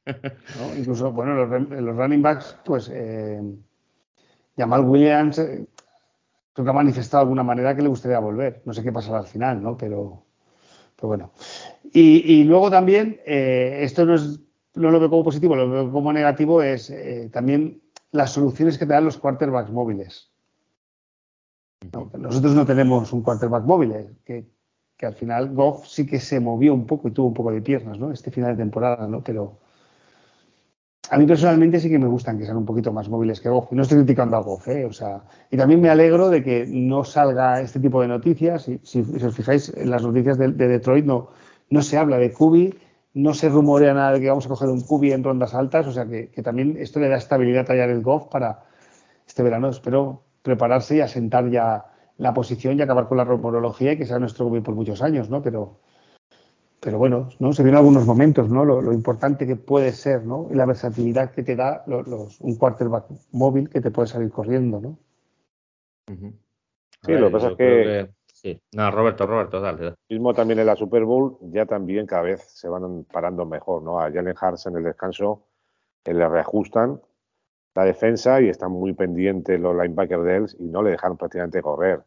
Pero, ¿no? Incluso, bueno, los, los, running backs, pues eh, Jamal Williams eh, creo que ha manifestado de alguna manera que le gustaría volver. No sé qué pasará al final, ¿no? Pero pero bueno. Y, y luego también, eh, esto no, es, no lo veo como positivo, lo veo como negativo, es eh, también las soluciones que te dan los quarterbacks móviles. ¿No? Nosotros no tenemos un quarterback móvil, eh, que, al final Goff sí que se movió un poco y tuvo un poco de piernas, ¿no? Este final de temporada, ¿no? Pero a mí personalmente sí que me gustan que sean un poquito más móviles que Goff. No estoy criticando a Goff, ¿eh? O sea, y también me alegro de que no salga este tipo de noticias. Si, si, os fijáis en las noticias de, de, Detroit, no, no se habla de Kubi, no se rumorea nada de que vamos a coger un Kubi en rondas altas. O sea, que, que también esto le da estabilidad a Jared Goff para este verano. Espero prepararse y asentar ya la posición y acabar con la rumorología y que sea nuestro Kubi por muchos años, ¿no? Pero pero bueno, ¿no? Se vieron algunos momentos, ¿no? Lo, lo, importante que puede ser, ¿no? Y la versatilidad que te da los, los, un quarterback móvil que te puede salir corriendo, ¿no?
Uh -huh. Sí, ver, lo que pasa es que, que...
Sí. No, Roberto, Roberto, dale.
Mismo también en la Super Bowl, ya también cada vez se van parando mejor, ¿no? A Jalen Hurts en el descanso eh, le reajustan la defensa y están muy pendientes los linebackers de él y no le dejaron prácticamente correr.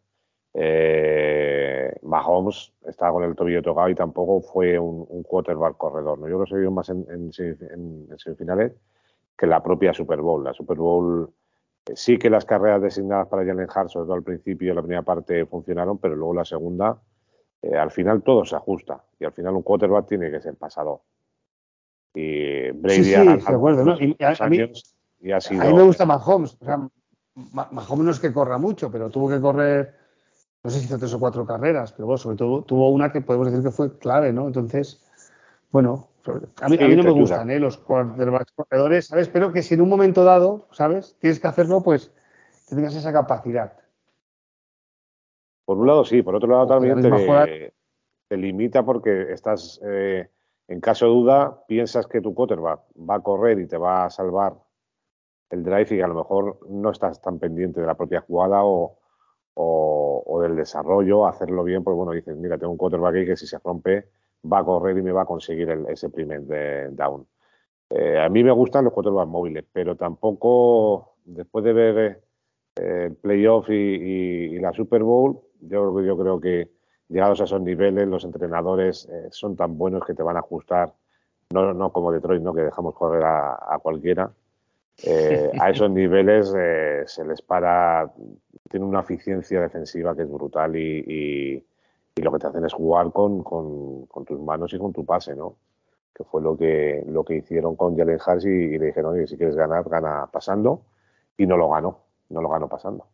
Eh, Mahomes estaba con el tobillo tocado y tampoco fue un, un quarterback corredor. ¿no? Yo creo que se vio más en, en, en, en, semifinales que la propia Super Bowl. La Super Bowl eh, sí que las carreras designadas para Jalen Hart, sobre todo al principio, la primera parte funcionaron, pero luego la segunda, eh, al final todo se ajusta y al final un quarterback tiene que ser pasador. Y Brady
sí, sí, de acuerdo, ¿no? y, a, y ha sido... a mí me gusta Mahomes. O sea, Mahomes no es que corra mucho, pero tuvo que correr no sé si hizo tres o cuatro carreras, pero bueno, sobre todo tuvo una que podemos decir que fue clave, ¿no? Entonces, bueno, a mí, a mí no me gustan ¿eh? los quarterbacks corredores, ¿sabes? Pero que si en un momento dado, ¿sabes? Tienes que hacerlo, pues que tengas esa capacidad.
Por un lado sí, por otro lado también te, limita porque estás, eh, en caso de duda, piensas que tu quarterback va a correr y te va a salvar el drive y que a lo mejor no estás tan pendiente de la propia jugada o, del desarrollo, hacerlo bien, pues bueno, dices, mira, tengo un quarterback aquí que si se rompe va a correr y me va a conseguir ese primer down. Eh, a mí me gustan los quarterbacks móviles, pero tampoco, después de ver eh, el playoff y, la Super Bowl, yo, yo creo que llegados a esos niveles, los entrenadores eh, son tan buenos que te van a ajustar, no, no como Detroit, ¿no? que dejamos correr a, cualquiera. A esos niveles se les para, tiene una eficiencia defensiva que es brutal y, lo que te hacen es jugar con, con, tus manos y con tu pase, ¿no? Que fue lo que, lo que hicieron con Jalen Hurts y, le dijeron, oye, si quieres ganar, gana pasando. Y no lo ganó, no lo ganó pasando.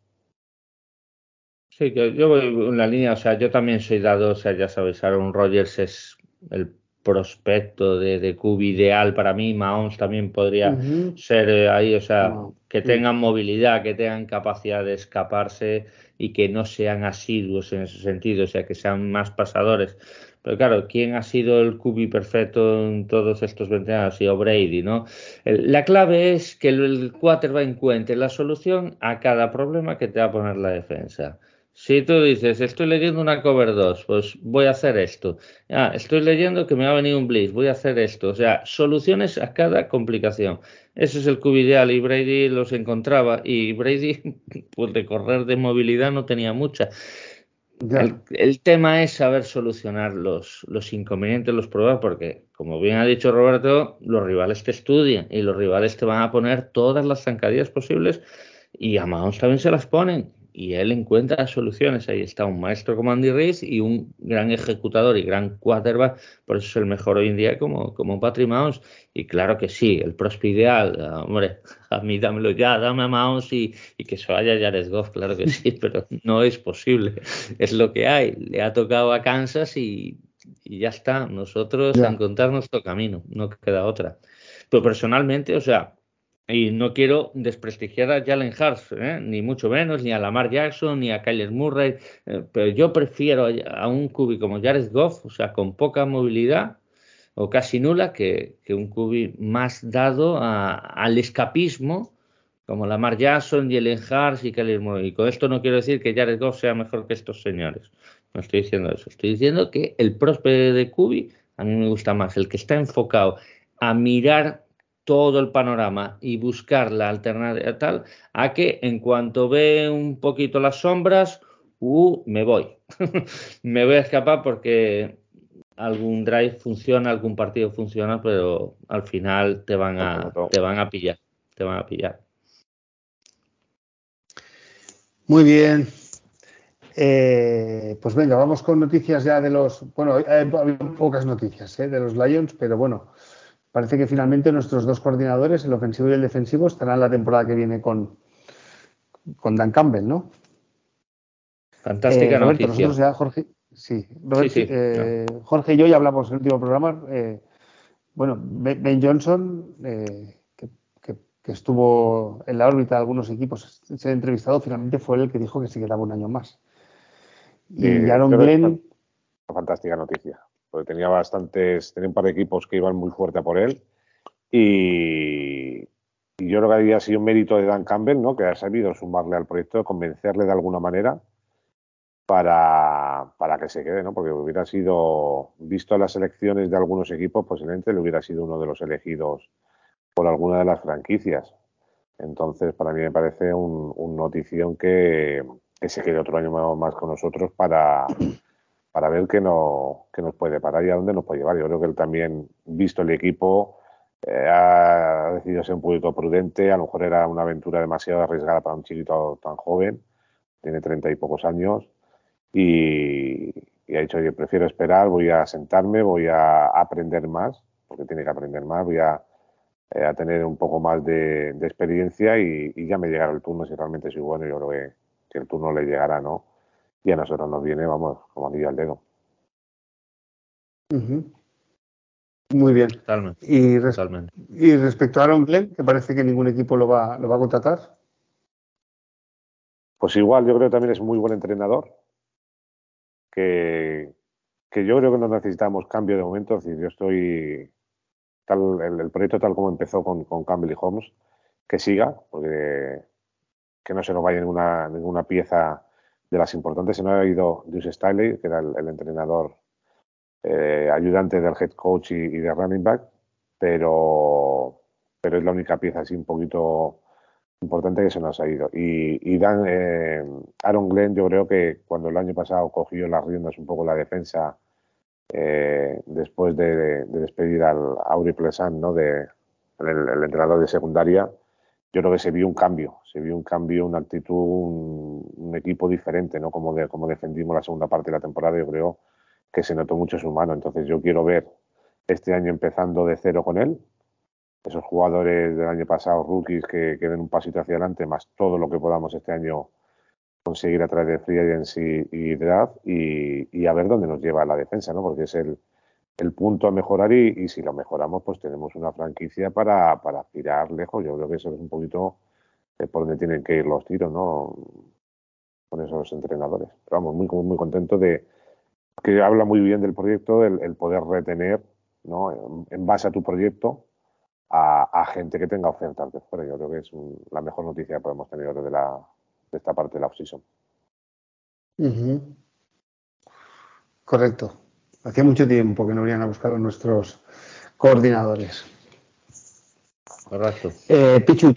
Sí, que yo voy en la línea, o sea, yo también soy dado, o sea, ya sabes, Aaron Rodgers es el prospecto de, de ideal para mí. Mahomes también podría ser eh, ahí, o sea, que tengan movilidad, que tengan capacidad de escaparse y que no sean asiduos en ese sentido, o sea, que sean más pasadores. Pero claro, ¿quién ha sido el QB perfecto en todos estos 20 años? Ha sido Brady, ¿no? La clave es que el quarterback encuentre la solución a cada problema que te va a poner la defensa. Si tú dices, estoy leyendo una cover 2, pues voy a hacer esto. Ah, estoy leyendo que me va a venir un blitz, voy a hacer esto. O sea, soluciones a cada complicación. Ese es el cubo ideal y Brady los encontraba. Y Brady, pues de correr de movilidad no tenía mucha. El, tema es saber solucionar los, los inconvenientes, los problemas, porque, como bien ha dicho Roberto, los rivales te estudian y los rivales te van a poner todas las zancadillas posibles y a Mahomes también se las ponen y él encuentra soluciones. Ahí está un maestro como Andy Reid y un gran ejecutador y gran quarterback, por eso es el mejor hoy en día como, como Patrick Mahomes. Y claro que sí, el prospe ideal, hombre, a mí dámelo ya, dame a Mahomes y, que se vaya Jared Goff, claro que sí, pero no es posible. Es lo que hay. Le ha tocado a Kansas y, ya está. Nosotros a encontrar nuestro camino, no queda otra. Pero personalmente, o sea, y no quiero desprestigiar a Jalen Hurts, ¿eh? ni mucho menos, ni a Lamar Jackson, ni a Kyler Murray, eh, pero yo prefiero a un cubi como Jared Goff, o sea, con poca movilidad o casi nula, que, que un cubi más dado al escapismo, como Lamar Jackson, Jalen Hurts y Kyler Murray. Y con esto no quiero decir que Jared Goff sea mejor que estos señores. No estoy diciendo eso. Estoy diciendo que el próspero de cubi a mí me gusta más, el que está enfocado a mirar todo el panorama y buscar la alternativa tal, a que en cuanto ve un poquito las sombras, uh, me voy. me voy a escapar porque algún drive funciona, algún partido funciona, pero al final te van a, te van a pillar, te van a pillar.
Muy bien. Eh, pues venga, vamos con noticias ya de los. Bueno, hay, pocas noticias eh, de los Lions, pero bueno, parece que finalmente nuestros dos coordinadores, el ofensivo y el defensivo, estarán la temporada que viene con, con Dan Campbell, ¿no?
Fantástica eh, noticia.
ya, Jorge, sí, eh, Jorge y yo ya hablamos en el último programa. Eh, bueno, Ben Johnson, que, estuvo en la órbita de algunos equipos, se ha entrevistado, finalmente fue el que dijo que se quedaba un año más.
Y Aaron Glenn. Fantástica noticia porque tenía bastantes, tenía un par de equipos que iban muy fuerte por él. Y, yo creo que había sido un mérito de Dan Campbell, ¿no? Que ha sabido sumarle al proyecto, convencerle de alguna manera para, para que se quede, ¿no? Porque hubiera sido, visto las elecciones de algunos equipos, posiblemente le hubiera sido uno de los elegidos por alguna de las franquicias. Entonces, para mí me parece un, notición que, que se quede otro año más con nosotros para, para ver qué, no, qué nos puede parar y a dónde nos puede llevar. Yo creo que él también, visto el equipo, eh, ha decidido ser un poquito prudente. A lo mejor era una aventura demasiado arriesgada para un chiquito tan joven, tiene treinta y pocos años, y, ha dicho, oye, prefiero esperar, voy a sentarme, voy a aprender más, porque tiene que aprender más, voy a, eh, tener un poco más de, experiencia y, ya me llegará el turno si realmente soy bueno. Yo creo que el turno le llegará, ¿no? Y a nosotros nos viene, vamos, como anillo al dedo.
Muy bien. Y, y, respecto a Aaron Glenn, que parece que ningún equipo lo va, lo va a contratar.
Pues igual, yo creo que también es muy buen entrenador. que, que yo creo que no necesitamos cambio de momento. Es decir, yo estoy tal, el, proyecto tal como empezó con, con, Campbell y Holmes, que siga, porque que no se nos vaya ninguna, ninguna pieza de las importantes. Se nos ha ido Deuce Stiley, que era el, entrenador eh, ayudante del head coach y, y, de running back, pero, pero es la única pieza así un poquito importante que se nos ha ido. Y, Dan, eh, Aaron Glenn, yo creo que cuando el año pasado cogió las riendas un poco la defensa, eh, después de, despedir al Auri Plesan, ¿no? de, el, entrenador de secundaria, yo creo que se vio un cambio, se vio un cambio, una actitud, un, equipo diferente, ¿no? Como, de, como defendimos la segunda parte de la temporada, yo creo que se notó mucho su mano. Entonces yo quiero ver este año empezando de cero con él, esos jugadores del año pasado, rookies, que, que den un pasito hacia adelante, más todo lo que podamos este año conseguir a través de Free Agency y Draft y, a ver dónde nos lleva la defensa, ¿no? Porque es el, punto a mejorar y, si lo mejoramos, pues tenemos una franquicia para, para aspirar lejos. Yo creo que eso es un poquito por donde tienen que ir los tiros, ¿no? Con esos entrenadores. Pero vamos, muy, muy contento de que habla muy bien del proyecto, el, poder retener, ¿no? En base a tu proyecto, a, gente que tenga ofertas de fuera. Yo creo que es la mejor noticia que podemos tener de, la, de esta parte de la off-season.
Correcto. Hacía mucho tiempo que no venían a buscar a nuestros coordinadores.
Correcto.
Eh, Pichu,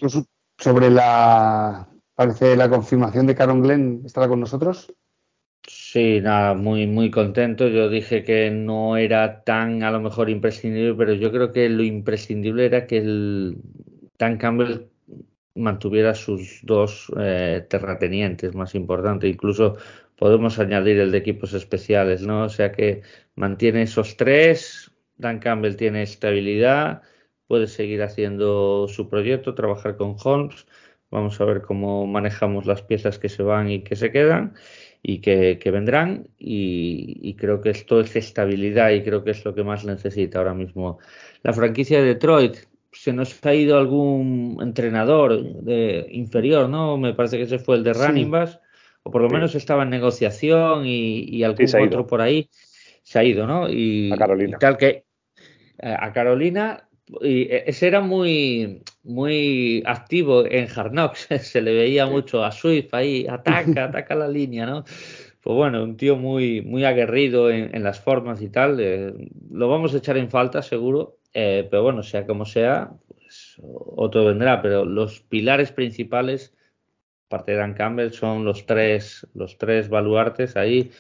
sobre la, parece la confirmación de Caron Glenn, ¿estará con nosotros?
Sí, nada, muy, muy contento. Yo dije que no era tan a lo mejor imprescindible, pero yo creo que lo imprescindible era que el Dan Campbell mantuviera sus dos eh, terratenientes más importantes. Incluso podemos añadir el de equipos especiales, ¿no? O sea que mantiene esos tres. Dan Campbell tiene estabilidad, puede seguir haciendo su proyecto, trabajar con Holmes. Vamos a ver cómo manejamos las piezas que se van y que se quedan y que, vendrán y, creo que esto es estabilidad y creo que es lo que más necesita ahora mismo la franquicia de Detroit. Se nos ha ido algún entrenador de inferior, ¿no? Me parece que ese fue el de Running o por lo menos estaba en negociación y, algún otro por ahí se ha ido, ¿no? Y,
a Carolina.
tal que eh, a Carolina y e, ese era muy, muy activo en Hard Knocks, se le veía mucho a Swift ahí, ataca, ataca la línea, ¿no? Pues bueno, un tío muy, muy aguerrido en, las formas y tal, eh, lo vamos a echar en falta seguro, eh, pero bueno, sea como sea, pues otro vendrá, pero los pilares principales, aparte de Dan Campbell, son los tres, los tres baluartes ahí,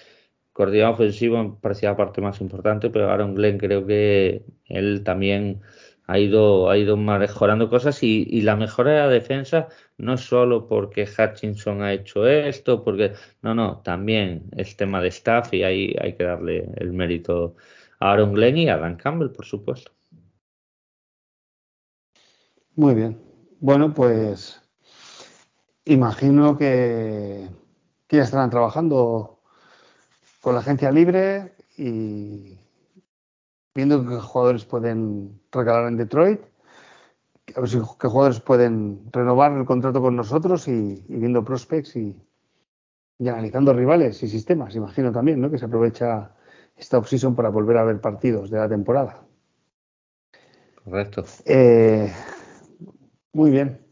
coordinador ofensivo parecía la parte más importante, pero Aaron Glenn creo que él también ha ido, ha ido mejorando cosas y, la mejora de la defensa no es solo porque Hutchinson ha hecho esto, porque no, no, también es tema de staff y ahí hay que darle el mérito a Aaron Glenn y a Dan Campbell, por supuesto.
Muy bien. Bueno, pues imagino que, que ya estarán trabajando con la agencia libre y viendo qué jugadores pueden regalar en Detroit, a ver si qué jugadores pueden renovar el contrato con nosotros y, viendo prospects y, analizando rivales y sistemas, imagino también, ¿no? Que se aprovecha esta offseason para volver a ver partidos de la temporada.
Correcto.
Eh, muy bien.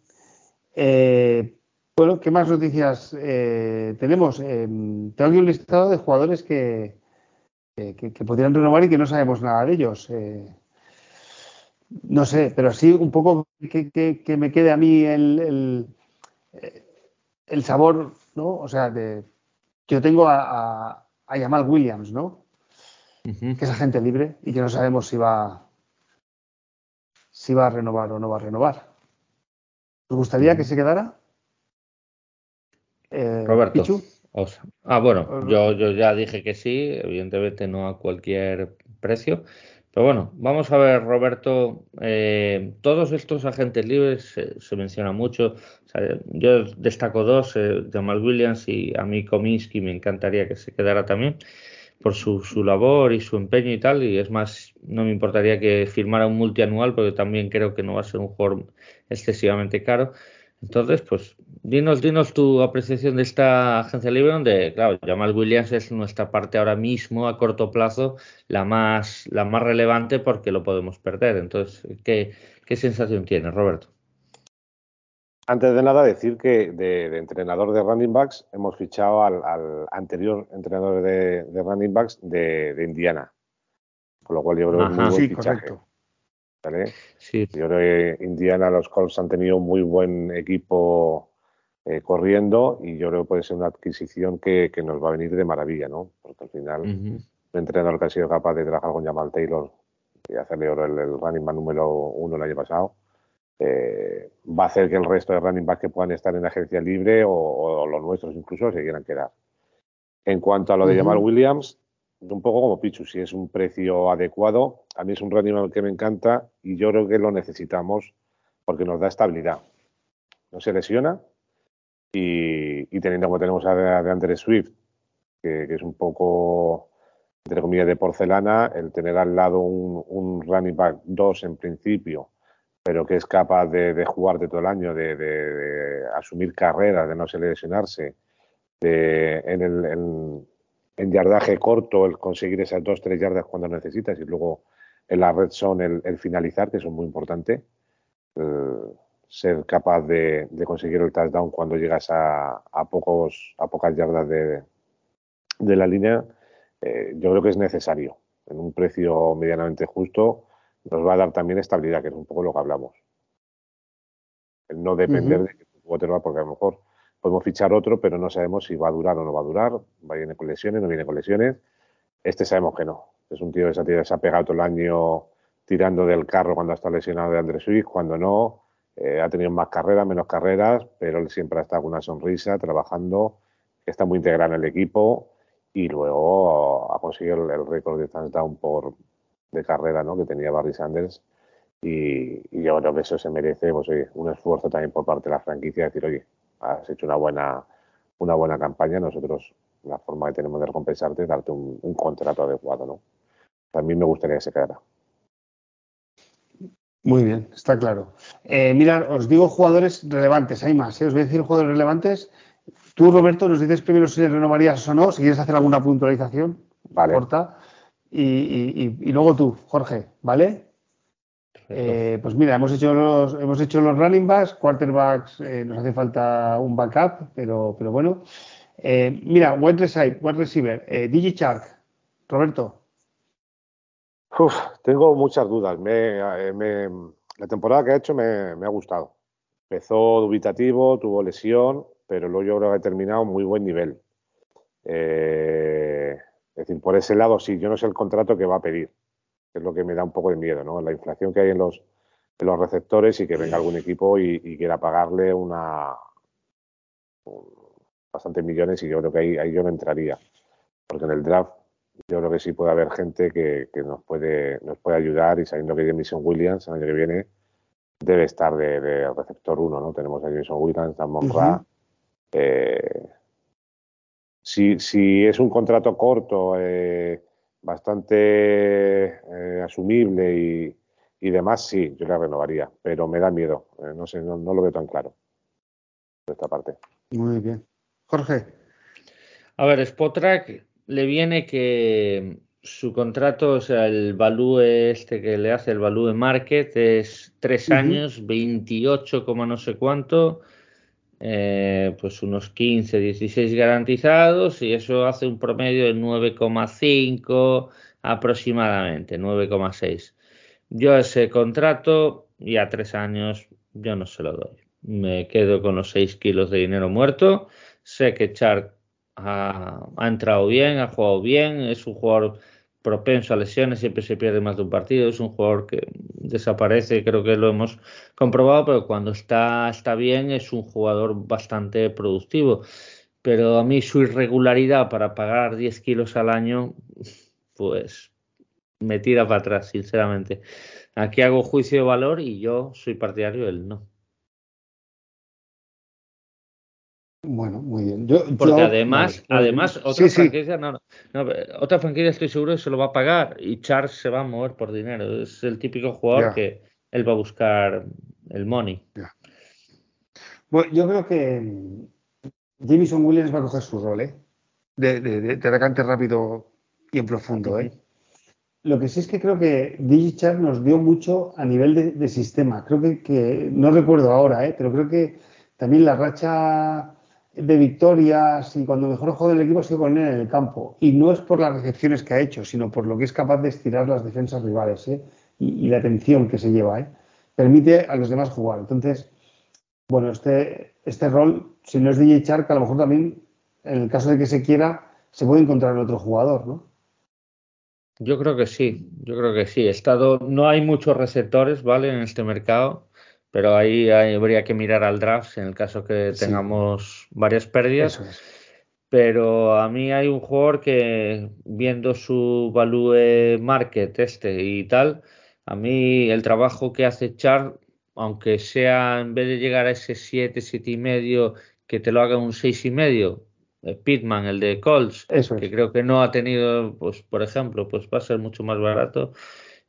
Eh, bueno, ¿qué más noticias eh, tenemos? tengo aquí un listado de jugadores que, que, podrían renovar y que no sabemos nada de ellos. Eh, no sé, pero sí un poco que, me quede a mí el, el, sabor, ¿no? O sea, de, que yo tengo a, a, Jamal Williams, ¿no? Que es agente libre y que no sabemos si va, si va a renovar o no va a renovar. ¿Os gustaría que se quedara?
Eh, Roberto ah, bueno, yo, yo ya dije que sí, evidentemente no a cualquier precio. Pero bueno, vamos a ver, Roberto, eh, todos estos agentes libres se menciona mucho. yo destaco dos, eh, Jamal Williams y a mí Kominsky, me encantaría que se quedara también por su, su, labor y su empeño y tal. Y es más, no me importaría que firmara un multianual porque también creo que no va a ser un jugador excesivamente caro. Entonces, pues dinos, dinos tu apreciación de esta agencia libre donde, claro, Jamal Williams es nuestra parte ahora mismo a corto plazo la más, la más relevante porque lo podemos perder. Entonces, ¿qué, qué sensación tienes, Roberto?
Antes de nada, decir que de, entrenador de running backs hemos fichado al, anterior entrenador de, running backs de, Indiana. Con lo cual yo creo que es muy buen fichaje. Yo creo que Indiana, los Colts han tenido un muy buen equipo eh, corriendo y yo creo que puede ser una adquisición que, nos va a venir de maravilla, ¿no? Porque al final, un entrenador que ha sido capaz de trabajar con Jamal Taylor y hacerle el, el running back número uno el año pasado eh, va a hacer que el resto de running backs que puedan estar en agencia libre o, los nuestros incluso se quieran quedar. En cuanto a lo de Jamal Williams, un poco como Pichu, si es un precio adecuado, a mí es un running que me encanta y yo creo que lo necesitamos porque nos da estabilidad. No se lesiona y, teniendo como tenemos a, de Andre Swift, que, es un poco entre comillas de porcelana, el tener al lado un, un running back 2 en principio pero que es capaz de, jugar de todo el año, de, asumir carreras, de no se lesionarse, de, en, el, yardaje corto, el conseguir esas dos, tres yardas cuando necesitas y luego en la red son el, finalizar, que es muy importante, ser capaz de, conseguir el touchdown cuando llegas a, pocos, a pocas yardas de, la línea, eh, yo creo que es necesario en un precio medianamente justo nos va a dar también estabilidad, que es un poco lo que hablamos. El no depender de que tu porque a lo mejor podemos fichar otro, pero no sabemos si va a durar o no va a durar, va a viene con lesiones, no viene con lesiones. Este sabemos que no. Es un tío que se ha pegado todo el año tirando del carro cuando ha estado lesionado de Andrés Suiz, cuando no. Eh, ha tenido más carreras, menos carreras, pero él siempre ha estado con una sonrisa, trabajando, está muy integrado en el equipo y luego ha conseguido el, récord de touchdown por, de carrera ¿no? que tenía Barry Sanders. Y, yo creo que eso se merece pues, un esfuerzo también por parte de la franquicia, decir, oye, has hecho una buena, una buena campaña, nosotros la forma que tenemos de recompensarte es darte un, contrato adecuado. ¿no? También me gustaría que se quedara.
Muy bien, está claro. Eh, mira, os digo jugadores relevantes, hay más, ¿eh? os voy a decir jugadores relevantes. Tú, Roberto, nos dices primero si renovarías o no, si quieres hacer alguna puntualización vale. corta y, luego tú, Jorge, ¿vale? Eh, pues mira, hemos hecho los, hemos hecho los running backs, quarterbacks, eh, nos hace falta un backup, pero, pero bueno. Eh, mira, wide receiver, wide receiver DigiChark, Roberto.
tengo muchas dudas. la temporada que ha hecho me, ha gustado. Empezó dubitativo, tuvo lesión, pero luego yo creo que ha terminado muy buen nivel. Eh, es decir, por ese lado sí, yo no sé el contrato que va a pedir, es lo que me da un poco de miedo, ¿no? La inflación que hay en los, en los receptores y que venga algún equipo y, quiera pagarle una bastantes millones y yo creo que ahí, ahí yo no entraría. Porque en el draft yo creo que sí puede haber gente que, nos puede nos puede ayudar y sabiendo que Jameson Williams el año que viene debe estar de, receptor 1, ¿no? Tenemos a Jameson Williams, a Monra, si, si es un contrato corto, eh, bastante eh, asumible y, y, demás, sí, yo la renovaría, pero me da miedo, eh, no sé, no, lo veo tan claro de esta parte.
Muy bien. Jorge.
A ver, Spotrack le viene que su contrato, o sea, el value este que le hace el value market es tres años, 28, no sé cuánto, eh, pues unos 15, 16 garantizados y eso hace un promedio de 9,5 aproximadamente, 9,6. Yo ese contrato y a tres años yo no se lo doy. Me quedo con los 6 kilos de dinero muerto. Sé que Char ha, ha entrado bien, ha jugado bien, es un jugador propenso a lesiones, siempre se pierde más de un partido, es un jugador que desaparece, creo que lo hemos comprobado, pero cuando está, está bien es un jugador bastante productivo. Pero a mí su irregularidad para pagar 10 kilos al año, pues me tira para atrás, sinceramente. Aquí hago juicio de valor y yo soy partidario del no.
Bueno, muy bien.
Porque además, además otra franquicia, No, otra franquicia estoy seguro que se lo va a pagar y Charles se va a mover por dinero. Es el típico jugador que él va a buscar el money.
Bueno, yo creo que Jameson Williams va a coger su rol, ¿eh? De, de, atacante rápido y en profundo, ¿eh? Lo que sí es que creo que Digichar nos dio mucho a nivel de, sistema. Creo que, no recuerdo ahora, ¿eh? pero creo que también la racha de victorias y cuando mejor juego del equipo ha sido con él en el campo. Y no es por las recepciones que ha hecho, sino por lo que es capaz de estirar las defensas rivales ¿eh? y, la atención que se lleva. ¿eh? Permite a los demás jugar. Entonces, bueno, este, este rol, si no es DJ Chark, a lo mejor también, en el caso de que se quiera, se puede encontrar en otro jugador, ¿no?
Yo creo que sí, yo creo que sí. Estado, no hay muchos receptores, ¿vale? En este mercado, pero ahí, habría que mirar al draft en el caso que tengamos varias pérdidas. Pero a mí hay un jugador que, viendo su value market este y tal, a mí el trabajo que hace Char, aunque sea en vez de llegar a ese 7, 7 y medio, que te lo haga un 6 y medio, eh, Pitman, el de Colts, que creo que no ha tenido, pues por ejemplo, pues va a ser mucho más barato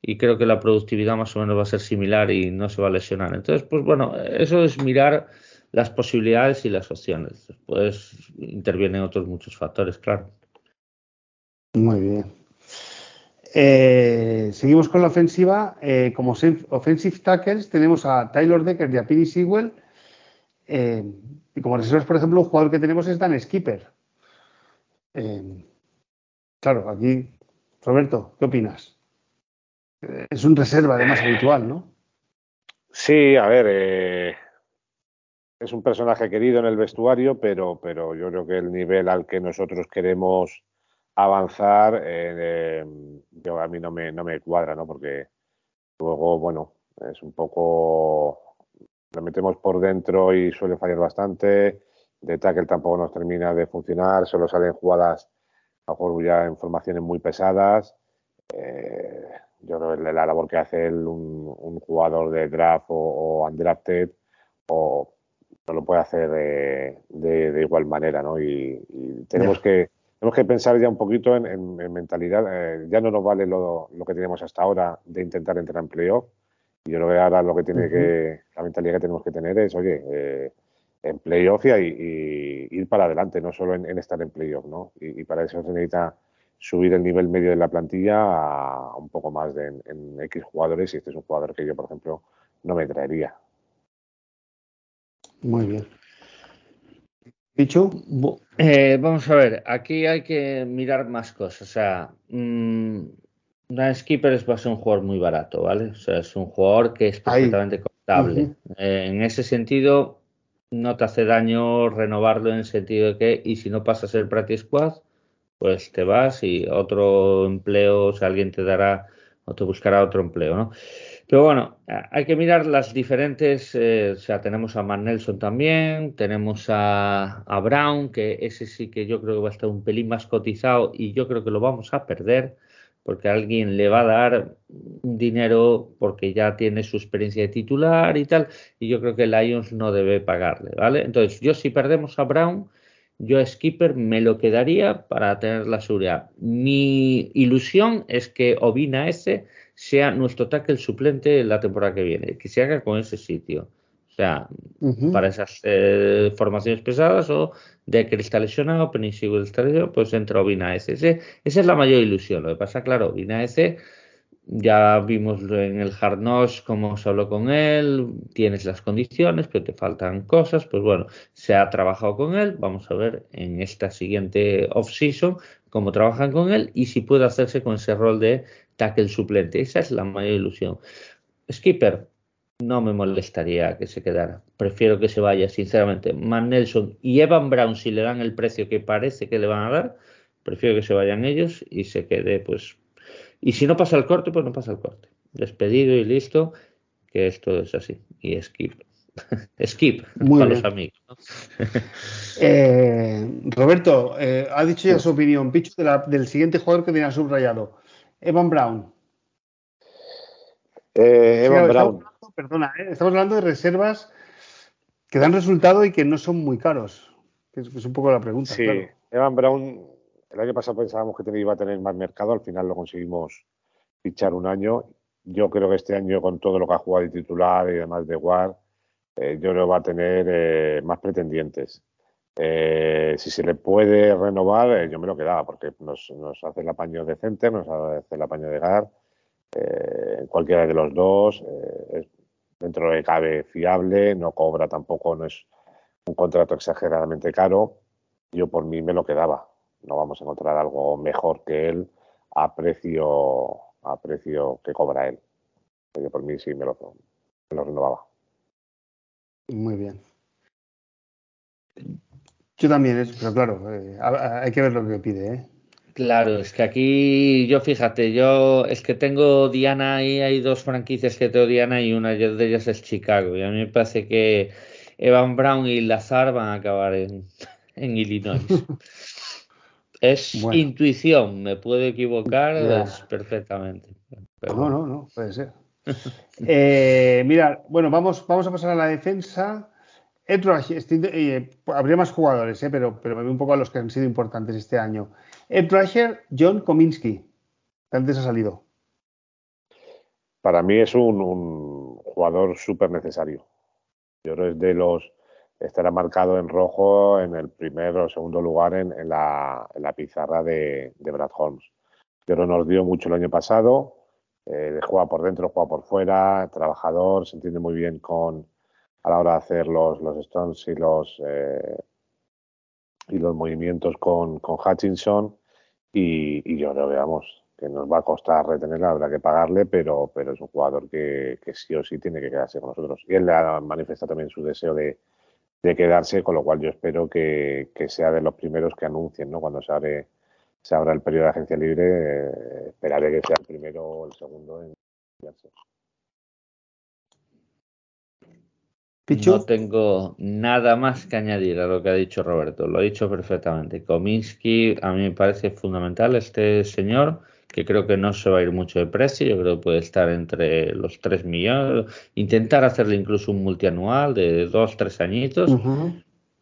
y creo que la productividad más o menos va a ser similar y no se va a lesionar. Entonces, pues bueno, eso es mirar las posibilidades y las opciones. Después intervienen otros muchos factores, claro.
Muy bien. Eh, seguimos con la ofensiva. Eh, como offensive tackles tenemos a Tyler Decker y a Pini Sewell. Y como reservas, por ejemplo, un jugador que tenemos es Dan Skipper. Eh, claro, aquí, Roberto, ¿qué opinas? Eh, es un reserva además habitual, ¿no?
Sí, a ver, eh, es un personaje querido en el vestuario, pero, pero yo creo que el nivel al que nosotros queremos avanzar, yo, a mí no me, no me cuadra, ¿no? Porque luego, bueno, es un poco lo metemos por dentro y suele fallar bastante. De tackle tampoco nos termina de funcionar, solo salen jugadas a mejor ya en formaciones muy pesadas. Eh, yo creo que la labor que hace un, jugador de draft o, undrafted o no lo puede hacer de, igual manera, ¿no? Y, tenemos que tenemos que pensar ya un poquito en, mentalidad. Eh, ya no nos vale lo, lo, que tenemos hasta ahora de intentar entrar en playoff yo creo que ahora lo que tiene que, la mentalidad que tenemos que tener es, oye, eh, en playoff y, y, ir para adelante, no solo en, estar en playoff, ¿no? Y, para eso se necesita subir el nivel medio de la plantilla a un poco más de, en, X jugadores y este es un jugador que yo, por ejemplo, no me traería.
Muy bien. Dicho,
eh, vamos a ver, aquí hay que mirar más cosas. O sea, mmm, Dan Skipper va a ser un jugador muy barato, ¿vale? O sea, es un jugador que es perfectamente contable. Eh, en ese sentido, no te hace daño renovarlo en el sentido de que, y si no pasas el practice squad, pues te vas y otro empleo, o sea, alguien te dará o te buscará otro empleo, ¿no? Pero bueno, hay que mirar las diferentes, eh, o sea, tenemos a Matt Nelson también, tenemos a, a, Brown, que ese sí que yo creo que va a estar un pelín más cotizado y yo creo que lo vamos a perder porque alguien le va a dar dinero porque ya tiene su experiencia de titular y tal, y yo creo que Lions no debe pagarle, ¿vale? Entonces, yo si perdemos a Brown, yo a Skipper me lo quedaría para tener la seguridad. Mi ilusión es que Ovina ese sea nuestro tackle suplente la temporada que viene, que se haga con ese sitio sea, para esas eh, formaciones pesadas o de que está lesionado, Penisigo está lesionado, pues entra Ovina S. esa es la mayor ilusión. Lo que pasa, claro, Ovina S. Ya vimos en el Hard cómo se habló con él, tienes las condiciones, pero te faltan cosas. Pues bueno, se ha trabajado con él. Vamos a ver en esta siguiente off-season cómo trabajan con él y si puede hacerse con ese rol de tackle suplente. Esa es la mayor ilusión. Skipper, no me molestaría que se quedara. Prefiero que se vaya, sinceramente. Man Nelson y Evan Brown, si le dan el precio que parece que le van a dar, prefiero que se vayan ellos y se quede, pues. Y si no pasa el corte, pues no pasa el corte. Despedido y listo, que esto es así. Y skip. skip Muy para los amigos.
Eh, Roberto, eh, ha dicho ya su opinión. Picho del siguiente jugador que tenía subrayado. Evan Brown.
Eh, Evan Brown
perdona, ¿eh? estamos hablando de reservas que dan resultado y que no son muy caros. Es, es un poco la pregunta.
Sí, Evan Brown, el año pasado pensábamos que iba a tener más mercado, al final lo conseguimos fichar un año. Yo creo que este año, con todo lo que ha jugado de titular y demás de War, yo creo que va a tener más pretendientes. si se le puede renovar, yo me lo quedaba, porque nos, hace el apaño de Center, nos hace el apaño de Gar, cualquiera de los dos, dentro de cabe fiable, no cobra tampoco, no es un contrato exageradamente caro. Yo por mí me lo quedaba. No vamos a encontrar algo mejor que él a precio, a precio que cobra él. Yo por mí sí me lo, me lo renovaba.
Muy bien. Yo también, pero claro, eh, hay que ver lo que pide, ¿eh?
Claro, es que aquí yo fíjate, yo es que tengo Diana y hay dos franquicias que tengo Diana y una de ellas es Chicago. Y a mí me parece que Evan Brown y Lazar van a acabar en, Illinois. es intuición, me puedo equivocar perfectamente.
No, no, no, puede ser. eh, mira, bueno, vamos, vamos a pasar a la defensa. Eh, habría más jugadores, eh, pero, pero me veo un poco a los que han sido importantes este año. Ed Rusher, John Kominski, que antes ha salido.
Para mí es un, jugador súper necesario. Yo creo que es de los. Estará marcado en rojo en el primero o segundo lugar en, la, pizarra de, Brad Holmes. Yo que nos dio mucho el año pasado. Eh, juega por dentro, juega por fuera, trabajador, se entiende muy bien con a la hora de hacer los, los stones y los, eh, y los movimientos con, con Hutchinson y, yo creo que que nos va a costar retenerla, habrá que pagarle, pero, pero es un jugador que, sí o sí tiene que quedarse con nosotros. Y él ha manifestado también su deseo de, quedarse, con lo cual yo espero que, sea de los primeros que anuncien, ¿no? Cuando se abre se abra el periodo de agencia libre, eh, esperaré que sea el primero o el segundo en quedarse.
No tengo nada más que añadir a lo que ha dicho Roberto. Lo ha dicho perfectamente. Kominsky a mí me parece fundamental este señor, que creo que no se va a ir mucho de precio. Yo creo que puede estar entre los 3 millones. Intentar hacerle incluso un multianual de 2, 3 añitos.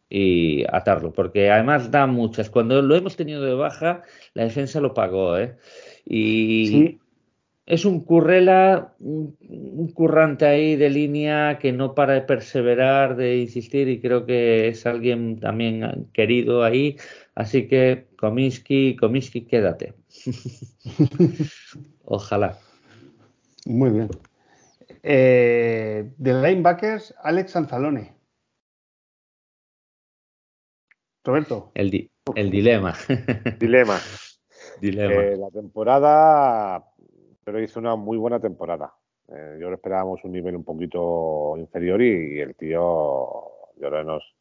Y atarlo, porque además da muchas. Cuando lo hemos tenido de baja, la defensa lo pagó, ¿eh? Y es un currela, un, currante ahí de línea que no para de perseverar, de insistir y creo que es alguien también querido ahí. Así que Cominsky, Cominsky, quédate. Ojalá.
Muy bien. Eh, de linebackers, Alex Anzalone. Roberto.
El, el dilema.
dilema. dilema. Eh, la temporada pero hizo una muy buena temporada. Eh, yo esperábamos un nivel un poquito inferior y, el tío yo nos,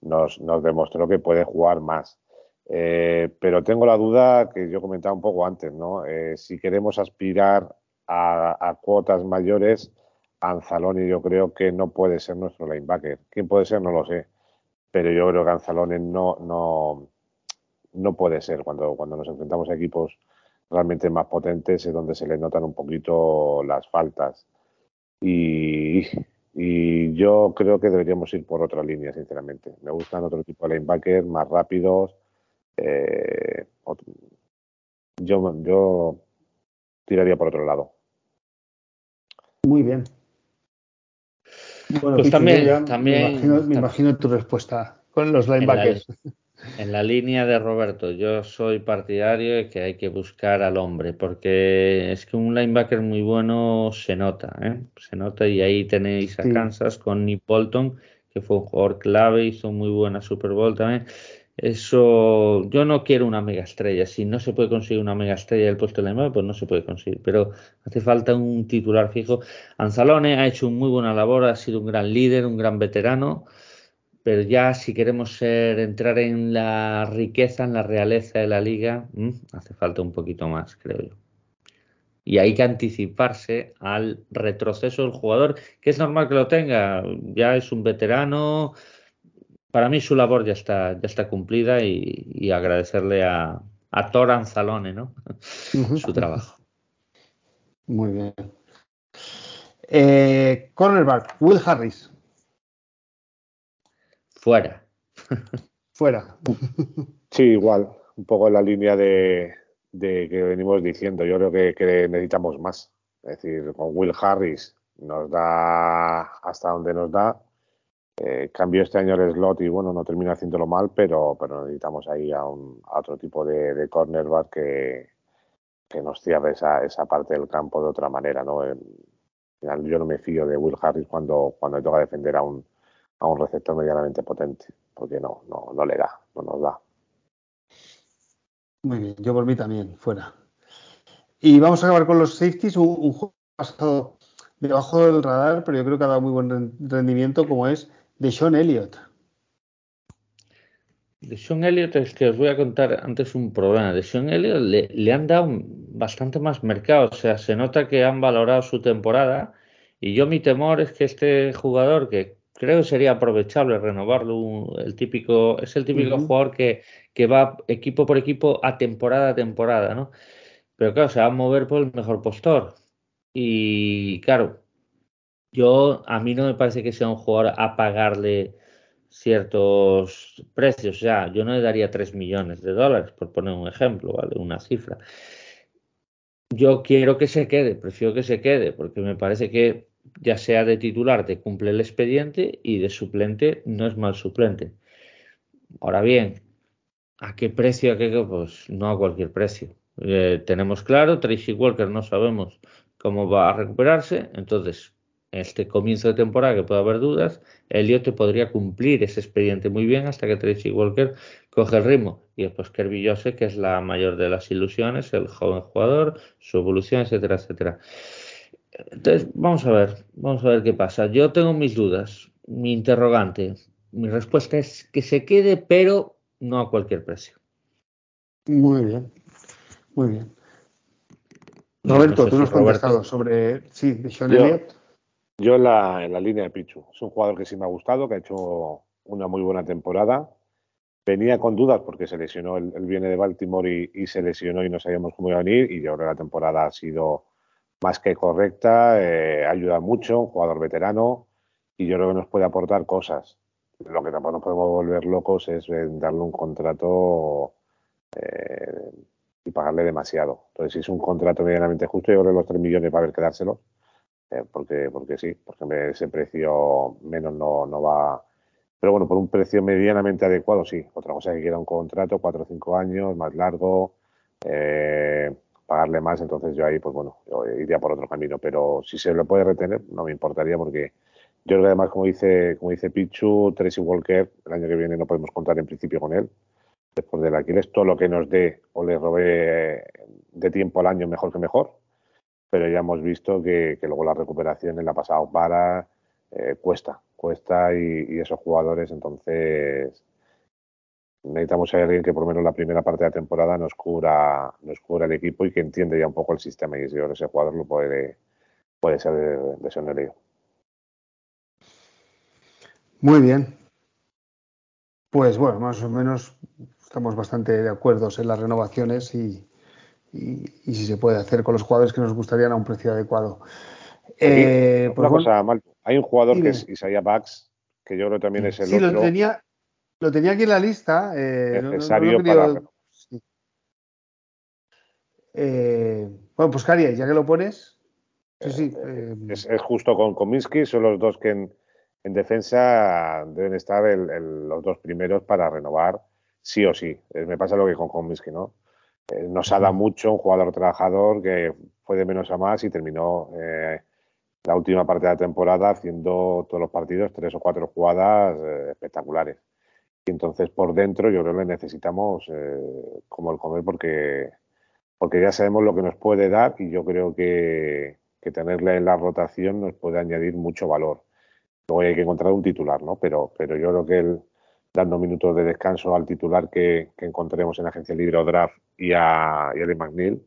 nos, nos, demostró que puede jugar más. Eh, pero tengo la duda que yo comentaba un poco antes, ¿no? Eh, si queremos aspirar a, cuotas mayores, Anzalone yo creo que no puede ser nuestro linebacker. ¿Quién puede ser? No lo sé. Pero yo creo que Anzalone no, no, no puede ser. Cuando, cuando nos enfrentamos a equipos realmente más potentes es donde se le notan un poquito las faltas. Y, yo creo que deberíamos ir por otra línea, sinceramente. Me gustan otro tipo de linebackers más rápidos. Eh, yo, yo tiraría por otro lado.
Muy bien.
Bueno, pues también, también
me imagino, me imagino, tu respuesta con los linebackers.
En la línea de Roberto, yo soy partidario de que hay que buscar al hombre, porque es que un linebacker muy bueno se nota, ¿eh? se nota y ahí tenéis a Kansas con Nick Bolton, que fue un jugador clave, hizo muy buena Super Bowl también. Eso, yo no quiero una mega estrella. Si no se puede conseguir una mega estrella del puesto de linebacker, pues no se puede conseguir. Pero hace falta un titular fijo. Anzalone ha hecho muy buena labor, ha sido un gran líder, un gran veterano pero ya si queremos ser, entrar en la riqueza, en la realeza de la liga, mm, hace falta un poquito más, creo yo. Y hay que anticiparse al retroceso del jugador, que es normal que lo tenga, ya es un veterano. Para mí su labor ya está, ya está cumplida y, agradecerle a, a Thor Anzalone ¿no? su trabajo.
Muy bien. Eh, cornerback, Will Harris.
Fuera.
Fuera.
Sí, igual. Un poco en la línea de, que venimos diciendo. Yo creo que, necesitamos más. Es decir, con Will Harris nos da hasta donde nos da. Eh, cambió este año el slot y bueno, no termina haciéndolo mal, pero, pero necesitamos ahí a, un, otro tipo de, de cornerback que, que nos cierre esa, esa parte del campo de otra manera, ¿no? yo no me fío de Will Harris cuando, cuando le toca defender a un, a un receptor medianamente potente, porque no, no, no le da, no nos da.
Muy bien, yo por mí también, fuera. Y vamos a acabar con los safeties, un, un juego pasado debajo del radar, pero yo creo que ha dado muy buen rendimiento, como es de Sean Elliott.
De Sean Elliott es que os voy a contar antes un problema. De Sean Elliott le, le, han dado bastante más mercado, o sea, se nota que han valorado su temporada y yo mi temor es que este jugador, que creo que sería aprovechable renovarlo, el típico, es el típico uh -huh. jugador que, que va equipo por equipo a temporada a temporada, ¿no? Pero claro, se va a mover por el mejor postor. Y claro, yo a mí no me parece que sea un jugador a pagarle ciertos precios. O sea, yo no le daría 3 millones de dólares, por poner un ejemplo, ¿vale? Una cifra. Yo quiero que se quede, prefiero que se quede, porque me parece que ya sea de titular te cumple el expediente y de suplente no es mal suplente. Ahora bien, ¿a qué precio? ¿A qué? Pues no a cualquier precio. Eh, tenemos claro, Tracy Walker no sabemos cómo va a recuperarse, entonces este comienzo de temporada que puede haber dudas, Elliot te podría cumplir ese expediente muy bien hasta que Tracy Walker coge el ritmo. Y después Kirby Jose, que es la mayor de las ilusiones, el joven jugador, su evolución, etcétera, etcétera. Entonces, vamos a ver, vamos a ver qué pasa. Yo tengo mis dudas, mi interrogante. Mi respuesta es que se quede, pero no a cualquier precio.
Muy bien, muy bien. Roberto, no sé tú nos has contestado sobre, sí, de Sean Elliott.
Yo en la, línea de Pichu. Es un jugador que sí me ha gustado, que ha hecho una muy buena temporada. Venía con dudas porque se lesionó, él, él viene de Baltimore y, se lesionó y no sabíamos cómo iba a venir. Y yo creo que la temporada ha sido más que correcta, eh, ayuda mucho, un jugador veterano y yo creo que nos puede aportar cosas. Lo que tampoco nos podemos volver locos es darle un contrato eh, y pagarle demasiado. Entonces, si es un contrato medianamente justo, yo creo que los 3 millones va a haber que eh, porque, porque sí, porque ese precio menos no, no va. Pero bueno, por un precio medianamente adecuado, sí. Otra cosa es que quiera un contrato, cuatro o cinco años, más largo, eh, pagarle más, entonces yo ahí, pues bueno, iría por otro camino. Pero si se lo puede retener, no me importaría porque yo creo que además, como dice, como dice Pichu, Tracy Walker, el año que viene no podemos contar en principio con él. Después del Aquiles, todo lo que nos dé o le robe de tiempo al año, mejor que mejor pero ya hemos visto que, luego la recuperación en la pasado para eh, cuesta, cuesta y, esos jugadores entonces necesitamos a alguien que por lo menos la primera parte de la temporada nos cubra, nos cubra el equipo y que entiende ya un poco el sistema y si ese jugador lo puede, puede ser Sonerío.
Muy bien. Pues bueno, más o menos estamos bastante de acuerdo en las renovaciones y, y, y, si se puede hacer con los jugadores que nos gustarían a un precio adecuado.
Eh, pues una bueno, cosa, Malto. Hay un jugador dime. que es Isaiah Bax, que yo creo que también es el
sí,
otro.
Lo tenía, lo tenía aquí en la lista. Eh,
necesario no, no para... Sí.
Eh, bueno, pues Cari, ya que lo pones. Sí, sí,
eh, es, es, justo con Kominsky, son los dos que en, en defensa deben estar el, el, los dos primeros para renovar sí o sí. Me pasa lo que con Kominsky, ¿no? Eh, nos ha dado mucho un jugador trabajador que fue de menos a más y terminó eh, la última parte de la temporada haciendo todos los partidos tres o cuatro jugadas eh, espectaculares. Y entonces por dentro yo creo que necesitamos eh, como el comer porque, porque ya sabemos lo que nos puede dar y yo creo que, que tenerle en la rotación nos puede añadir mucho valor. Luego hay que encontrar un titular, ¿no? Pero, pero yo creo que el, dando minutos de descanso al titular que, que encontremos en Agencia Libre o Draft y a, y a McNeil.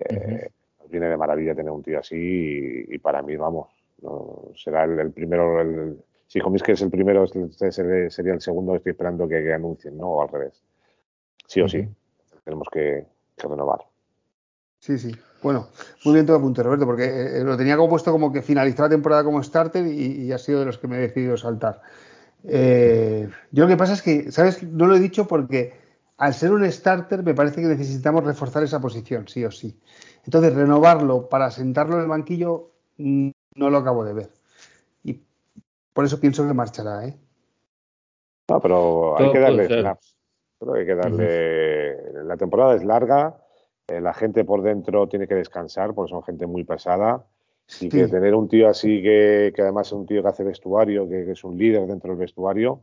Eh, uh -huh. Viene de maravilla tener un tío así y, y para mí, vamos, no, será el, el primero, el, si que es el primero, sería el segundo, estoy esperando que, que anuncien, ¿no? O al revés. Sí o uh -huh. sí, tenemos que, que, renovar.
Sí, sí. Bueno, muy bien todo apunte, Roberto, porque eh, lo tenía como puesto como que finalizó la temporada como starter y, y ha sido de los que me he decidido saltar. Eh, yo lo que pasa es que, ¿sabes? No lo he dicho porque al ser un starter me parece que necesitamos reforzar esa posición, sí o sí. Entonces, renovarlo para sentarlo en el banquillo no lo acabo de ver. Y por eso pienso que marchará, ¿eh?
No, pero hay que darle hay que darle. La temporada es larga, eh, la gente por dentro tiene que descansar porque son gente muy pesada. Y que tener un tío así que, además es un tío que hace vestuario, que, es un líder dentro del vestuario,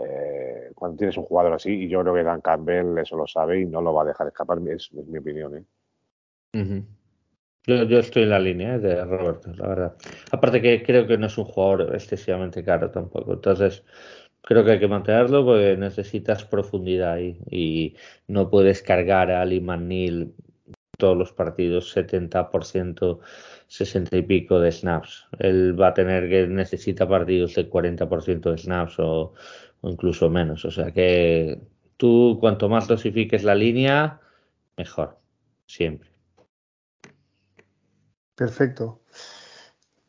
eh, cuando tienes un jugador así, y yo creo que Dan Campbell eso lo sabe y no lo va a dejar escapar, es, mi opinión. ¿eh?
yo, estoy en la línea de Roberto, la verdad. Aparte que creo que no es un jugador excesivamente caro tampoco. Entonces, creo que hay que mantenerlo porque necesitas profundidad ahí y no puedes cargar a Ali Manil todos los partidos 70%, 60 y pico de snaps. Él va a tener que necesita partidos de 40% de snaps o, incluso menos. O sea que tú cuanto más dosifiques la línea, mejor, siempre.
Perfecto.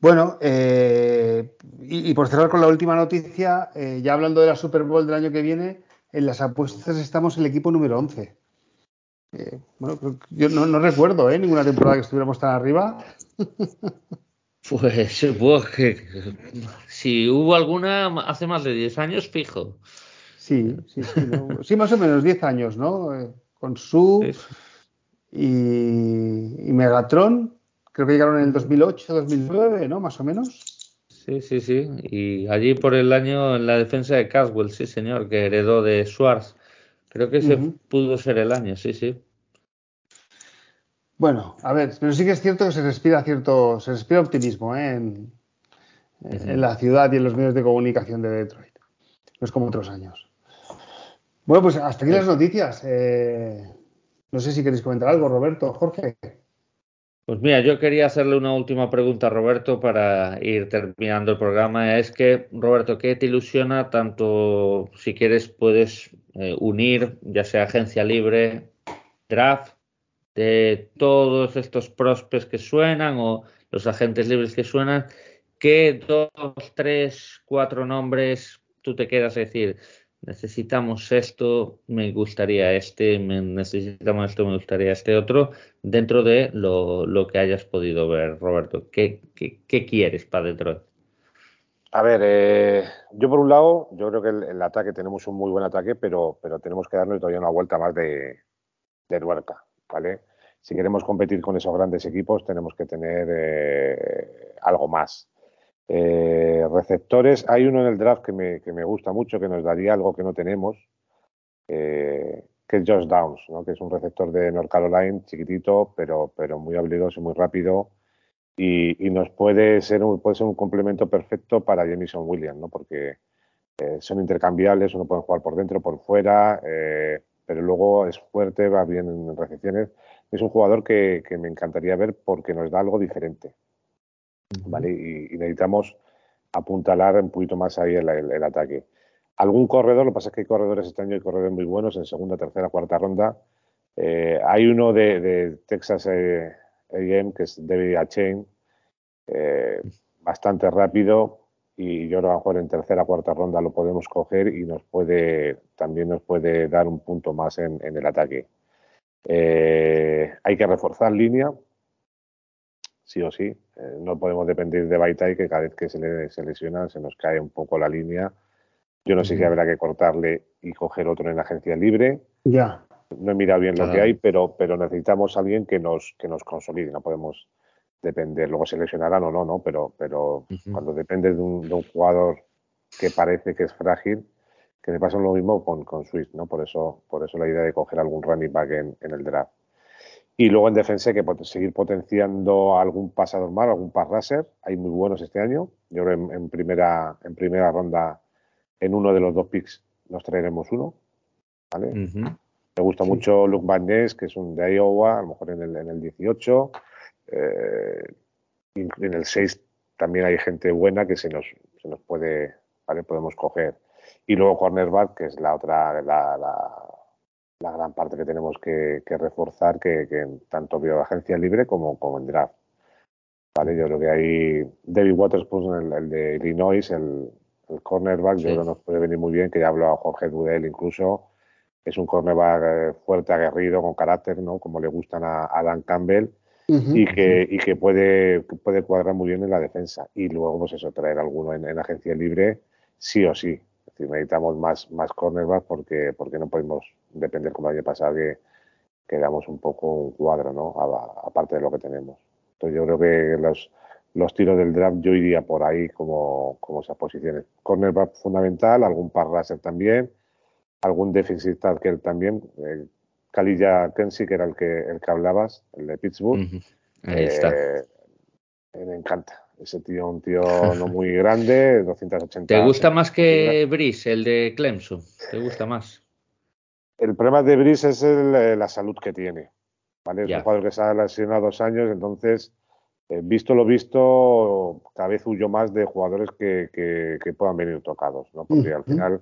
Bueno, eh, y, por cerrar con la última noticia, eh, ya hablando de la Super Bowl del año que viene, en las apuestas estamos el equipo número 11. Eh, bueno, yo no, recuerdo ninguna temporada que estuviéramos tan arriba.
Pues que si hubo alguna hace más de 10 años, fijo.
Sí, sí, sí. Sí, más o menos 10 años, ¿no? Con Su y, y Megatron creo que llegaron en el 2008, 2009, ¿no? Más o menos.
Sí, sí, sí. Y allí por el año en la defensa de Caswell, sí, señor, que heredó de Schwartz. Creo que ese pudo ser el año, sí, sí.
Bueno, a ver, pero sí que es cierto que se respira cierto, se respira optimismo ¿eh? en, la ciudad y en los medios de comunicación de Detroit. No es como otros años. Bueno, pues hasta aquí las noticias. Eh, no sé si queréis comentar algo, Roberto, Jorge.
Pues mira, yo quería hacerle una última pregunta a Roberto para ir terminando el programa. Es que, Roberto, ¿qué te ilusiona? Tanto, si quieres, puedes eh, unir, ya sea agencia libre, draft, de todos estos prospects que suenan o los agentes libres que suenan. ¿Qué dos, tres, cuatro nombres tú te quedas a decir? necesitamos esto, me gustaría este, necesitamos esto, me gustaría este otro, dentro de lo, que hayas podido ver, Roberto. ¿Qué, qué, quieres para Detroit?
A ver, eh, yo por un lado, yo creo que el, ataque tenemos un muy buen ataque, pero, pero tenemos que darle todavía una vuelta más de, de ¿vale? Si queremos competir con esos grandes equipos, tenemos que tener eh, algo más. Eh, receptores, hay uno en el draft que me, que me, gusta mucho, que nos daría algo que no tenemos, eh, que es Josh Downs, que es un receptor de North Carolina, chiquitito, pero, pero muy habilidoso y muy rápido. Y, y, nos puede ser, un, puede ser un complemento perfecto para Jamison Williams, ¿no? porque eh, son intercambiables, uno puede jugar por dentro, por fuera, pero luego es fuerte, va bien en recepciones. Es un jugador que, que me encantaría ver porque nos da algo diferente. ¿vale? Y, necesitamos apuntalar un poquito más ahí el, ataque. Algún corredor, lo que pasa es que hay corredores este año, hay corredores muy buenos en segunda, tercera, cuarta ronda. Eh, hay uno de, Texas eh, AM, que es David Achain, eh, bastante rápido y yo creo que a lo mejor en tercera, cuarta ronda lo podemos coger y nos puede, también nos puede dar un punto más en, en el ataque. hay que reforzar línea, sí o sí. Eh, no podemos depender de Baitai, que cada vez que se, le, se lesiona se nos cae un poco la línea. Yo no sé si habrá que cortarle y coger otro en la agencia libre.
Ya.
No he mirado bien lo que hay, pero, pero necesitamos a alguien que nos, que nos consolide. No podemos depender. Luego se lesionarán o no, ¿no? Pero, pero cuando dependes de un, de un, jugador que parece que es frágil, que me pasa lo mismo con, con Swiss, ¿no? Por eso, por eso la idea de coger algún running back en, en el draft. Y luego en defensa hay que seguir potenciando algún pasador más, algún pass rusher. Hay muy buenos este año. Yo creo en, en, primera, en primera ronda, en uno de los dos picks, nos traeremos uno. ¿vale? Me gusta mucho Luke Van Ness, que es un de Iowa, a lo mejor en el, en el 18. Eh, en el 6 también hay gente buena que se nos, se nos puede, ¿vale? Podemos coger. Y luego cornerback, que es la otra, la, la gran parte que tenemos que, reforzar que, que, tanto vio agencia libre como, como en draft. Vale, yo creo que hay David Waterspoon, el, de Illinois, el, cornerback, yo creo que nos puede venir muy bien, que ya hablado Jorge Dudel incluso. Es un cornerback eh, fuerte, aguerrido, con carácter, ¿no? Como le gustan a, Dan Campbell. y, que, y que puede, puede cuadrar muy bien en la defensa. Y luego, pues eso, traer alguno en, agencia libre, sí o sí. Es decir, necesitamos más, más cornerbacks porque, porque no podemos depender como el año pasado que, que damos un poco un cuadro, ¿no? aparte de lo que tenemos. Entonces yo creo que los, los tiros del draft yo iría por ahí como, como esas posiciones. Cornerback fundamental, algún par también, algún defensive tackle también. Eh, Kalilla Kensi, que era el que, el que hablabas, el de Pittsburgh.
Ahí está.
Eh, me encanta. Ese tío, un tío no muy grande, 280.
¿Te gusta más que Brice, el de Clemson? ¿Te gusta más?
El problema de Brice es eh, la salud que tiene. ¿vale? Es un jugador que se ha lesionado dos años, entonces, eh, visto lo visto, cada vez huyo más de jugadores que, que, puedan venir tocados, ¿no? porque al final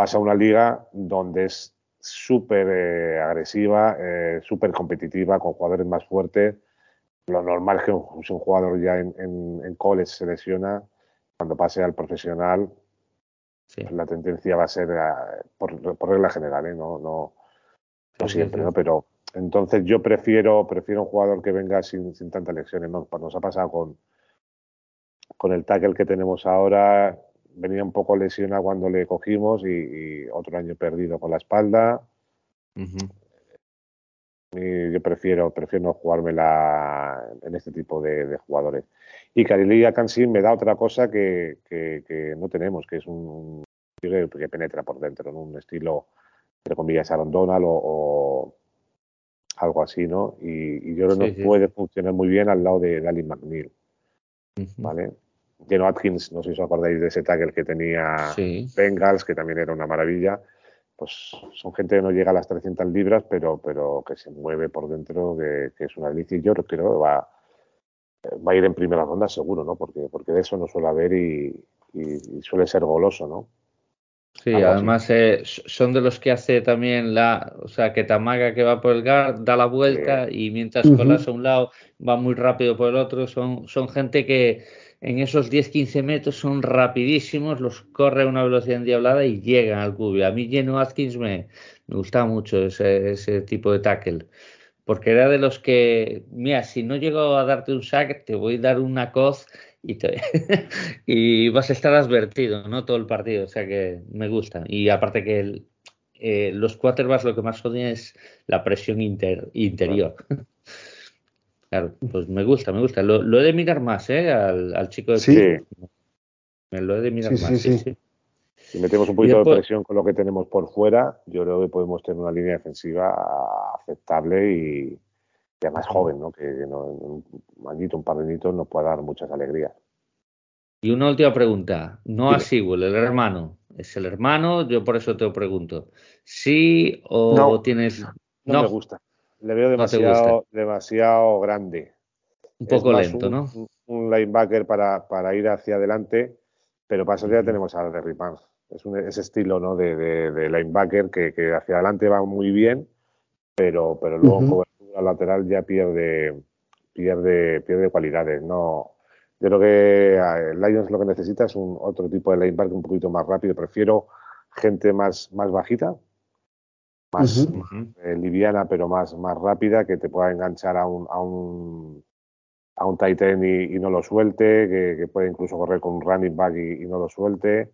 pasa una liga donde es súper eh, agresiva, eh, súper competitiva, con jugadores más fuertes. Lo normal es que un, un jugador ya en, en, college se lesiona, cuando pase al profesional, la tendencia va a ser, eh, por, regla general, no, no, no siempre, ¿no? pero entonces yo prefiero, prefiero un jugador que venga sin, sin tantas lesiones. ¿no? Pues nos ha pasado con, con el tackle que tenemos ahora, venía un poco lesionado cuando le cogimos y, otro año perdido con la espalda. y yo prefiero, prefiero no jugármela en este tipo de, jugadores. Y Carilia Kansin me da otra cosa que, que, no tenemos, que es un que, penetra por dentro, en un estilo, entre comillas, Aaron Donald o, algo así, ¿no? Y, yo creo que no puede funcionar muy bien al lado de Dalin McNeil. ¿Vale? Geno Atkins, no sé si os acordáis de ese tackle que tenía Bengals, que también era una maravilla. Pues son gente que no llega a las 300 libras, pero, pero que se mueve por dentro, que, es una delicia. Y yo creo que va, va a ir en primera ronda seguro, ¿no? Porque, porque de eso no suele haber y, suele ser goloso, ¿no?
Sí, además eh, son de los que hace también la, o sea, que Tamaga que va por el guard, da la vuelta y mientras colas a un lado va muy rápido por el otro, son, son gente que, en esos 10-15 metros son rapidísimos, los corre a una velocidad endiablada y llegan al cubio. A mí Geno Atkins me, me gustaba mucho ese, ese, tipo de tackle, porque era de los que, mira, si no llego a darte un sack, te voy a dar una coz y, te, y vas a estar advertido, ¿no? Todo el partido, o sea que me gusta. Y aparte que el, eh, los quarterbacks lo que más odian es la presión inter, interior. Claro, pues me gusta, me gusta. Lo, he de mirar más, ¿eh? Al, chico de
Sí.
Me lo he de mirar más, sí, sí.
Si metemos un poquito de presión con lo que tenemos por fuera, yo creo que podemos tener una línea defensiva aceptable y, además joven, ¿no? Que, no, un añito, un par de añitos nos puede dar muchas alegrías.
Y una última pregunta. No a Sigüel, el hermano. ¿Es el hermano? Yo por eso te pregunto. ¿Sí o tienes.?
no, me gusta. Le veo demasiado, demasiado grande.
Un poco lento, ¿no?
Un linebacker para, para, ir hacia adelante, pero para eso ya tenemos a Derry Pans. Es un, ese estilo ¿no? de, de, linebacker que, que, hacia adelante va muy bien, pero, pero luego en cobertura lateral ya pierde, pierde, pierde cualidades. No, yo creo que Lions lo que necesita es un otro tipo de linebacker un poquito más rápido. Prefiero gente más, más bajita, más eh, liviana pero más, más rápida, que te pueda enganchar a un, a un, a un tight end y, no lo suelte, que, que, puede incluso correr con un running back y, no lo suelte.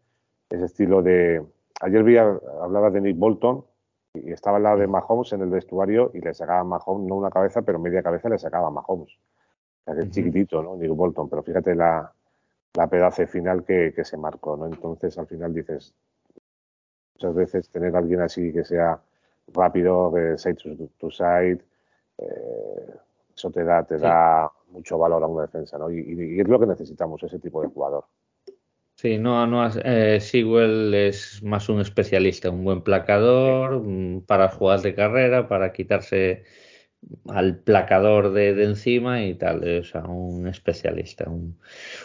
Ese estilo de... Ayer vi, hablaba de Nick Bolton y estaba al lado de Mahomes en el vestuario y le sacaba a Mahomes, no una cabeza, pero media cabeza le sacaba a Mahomes. O sea, chiquitito, ¿no? Nick Bolton, pero fíjate la, la pedace final que, que se marcó, ¿no? Entonces al final dices, muchas veces tener a alguien así que sea rápido, side to, side, eh, eso te da, te da mucho valor a una defensa, ¿no? Y, es lo que necesitamos, ese tipo de jugador.
Sí, no, no, eh, Sewell es más un especialista, un buen placador para jugar de carrera, para quitarse al placador de, encima y tal, o sea, un especialista, un,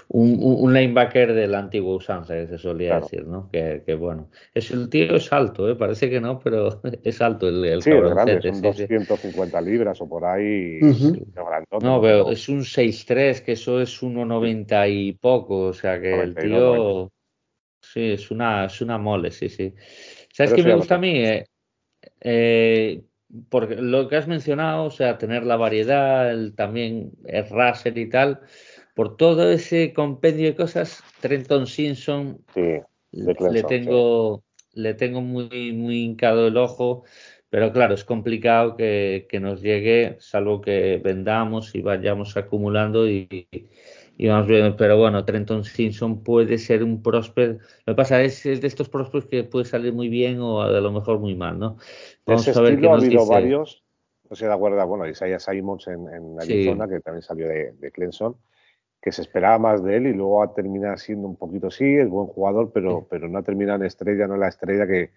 un, linebacker del antiguo usanza, que se solía decir, ¿no? Que, que, bueno, es el tío es alto, ¿eh? parece que no, pero es alto el, el
Sí, es grande, son 250 libras o por ahí.
no, pero es un 6'3, que eso es 1,90 y poco, o sea que el tío... Sí, es una, es una mole, sí, sí. ¿Sabes qué me gusta a mí? Eh, eh porque lo que has mencionado, o sea, tener la variedad, el, también el raser y tal, por todo ese compendio de cosas, Trenton Simpson le tengo le tengo muy muy hincado el ojo, pero claro, es complicado que, que nos llegue, salvo que vendamos y vayamos acumulando y, y vamos viendo, pero bueno, Trenton Simpson puede ser un próspero. Lo que pasa es, es de estos prósperos que puede salir muy bien o a lo mejor muy mal, ¿no?
Vamos a ver qué ha habido varios, no sé de acuerdo, bueno, Isaiah Simons en, en Arizona, que también salió de, de, Clemson, que se esperaba más de él y luego ha terminado siendo un poquito, sí, es buen jugador, pero, pero no ha terminado en estrella, no es la estrella que,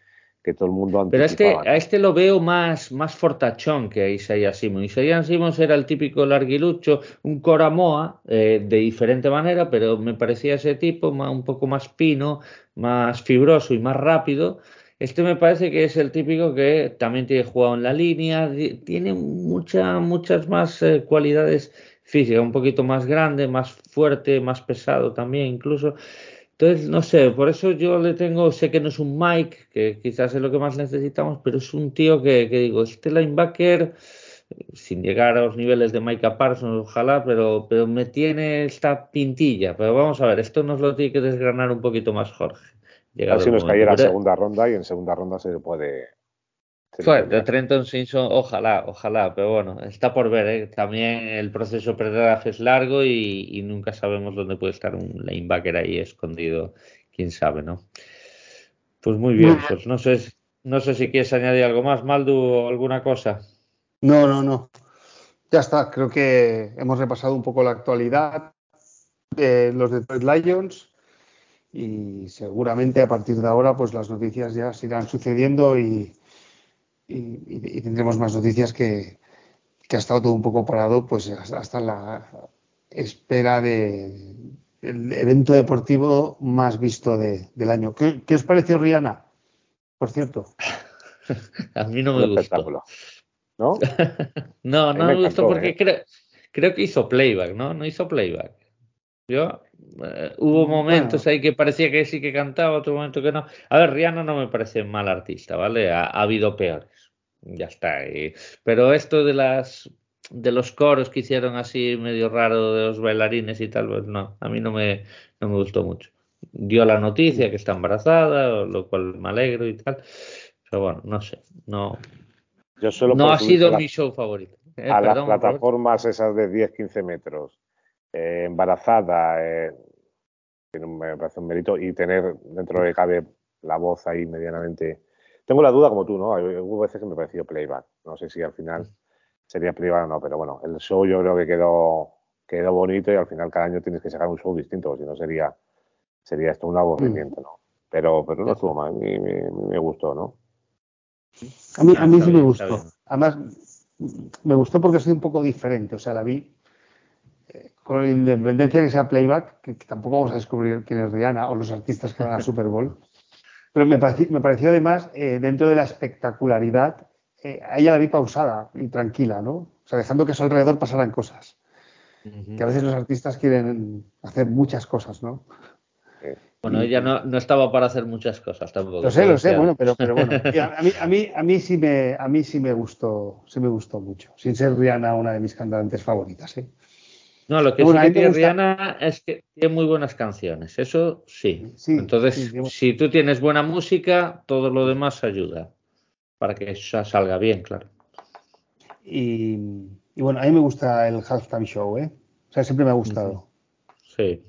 que todo el mundo
Pero este, a este lo veo más, más fortachón que a Isaiah Simons. Isaiah Simons era el típico larguilucho, un coramoa eh, de diferente manera, pero me parecía ese tipo un poco más pino, más fibroso y más rápido. Este me parece que es el típico que también tiene jugado en la línea, tiene mucha, muchas más eh, cualidades físicas, un poquito más grande, más fuerte, más pesado también incluso. Entonces, no sé, por eso yo le tengo, sé que no es un Mike, que quizás es lo que más necesitamos, pero es un tío que, que digo, este linebacker, sin llegar a los niveles de Micah Parsons, ojalá, pero, pero me tiene esta pintilla. Pero vamos a ver, esto nos lo tiene que desgranar un poquito más Jorge.
Así nos cayera en segunda ronda y en segunda ronda se puede
de Trenton Simpson, ojalá, ojalá, pero bueno, está por ver. ¿eh? También el proceso pre es largo y, nunca sabemos dónde puede estar un linebacker ahí escondido, quién sabe, ¿no? Pues muy bien, pues no sé, no sé si quieres añadir algo más, Maldu, o alguna cosa.
No, no, no. Ya está, creo que hemos repasado un poco la actualidad de los Detroit Lions y seguramente a partir de ahora pues las noticias ya se irán sucediendo y y, tendremos más noticias que, ha estado todo un poco parado pues hasta la espera de el evento deportivo más visto del año. ¿Qué, os pareció Rihanna? Por cierto.
A mí no me gustó. ¿No? no, no me, gustó porque ¿eh? creo, creo que hizo playback, ¿no? No hizo playback. Yo eh, hubo momentos ahí que parecía que sí que cantaba, otro momento que no. A ver, Rihanna no me parece mal artista, ¿vale? Ha, habido peores. Ya está. pero esto de las de los coros que hicieron así medio raro de los bailarines y tal, pues no, a mí no me, no me gustó mucho. Dio la noticia que está embarazada, lo cual me alegro y tal. Pero bueno, no sé, no. Yo solo no ha sido mi show favorito.
Eh, a las plataformas esas de 10-15 metros eh, embarazada, eh, me parece un mérito, y tener dentro de cabe la voz ahí medianamente. Tengo la duda como tú, ¿no? Hubo veces que me pareció playback. No sé si al final sería playback o no, pero bueno, el show yo creo que quedó, quedó bonito y al final cada año tienes que sacar un show distinto, si no sería, sería esto un aburrimiento, ¿no? Pero, pero no estuvo mal, a mí me, gustó, ¿no?
A mí, a mí sí me gustó. Además, me gustó porque soy un poco diferente, o sea, la vi con independencia que sea playback, que, tampoco vamos a descubrir quién es Rihanna o los artistas que van al Super Bowl. Pero me pareció, me pareció además, eh, dentro de la espectacularidad, eh, a ella la vi pausada y tranquila, ¿no? O sea, dejando que a su alrededor pasaran cosas. Que a veces los artistas quieren hacer muchas cosas, ¿no?
Bueno, ella no, no, estaba para hacer muchas cosas tampoco.
Lo sé, lo sé, bueno, pero, pero bueno, a mí, a mí, a mí sí me, a mí sí me gustó, sí me gustó mucho. Sin ser Rihanna una de mis cantantes favoritas, ¿eh?
No, lo que sí tiene Rihanna es que tiene muy buenas canciones, eso sí. Entonces, si tú tienes buena música, todo lo demás ayuda para que eso salga bien, claro.
Y, bueno, a mí me gusta el halftime show, ¿eh? O sea, siempre me ha gustado.
Sí.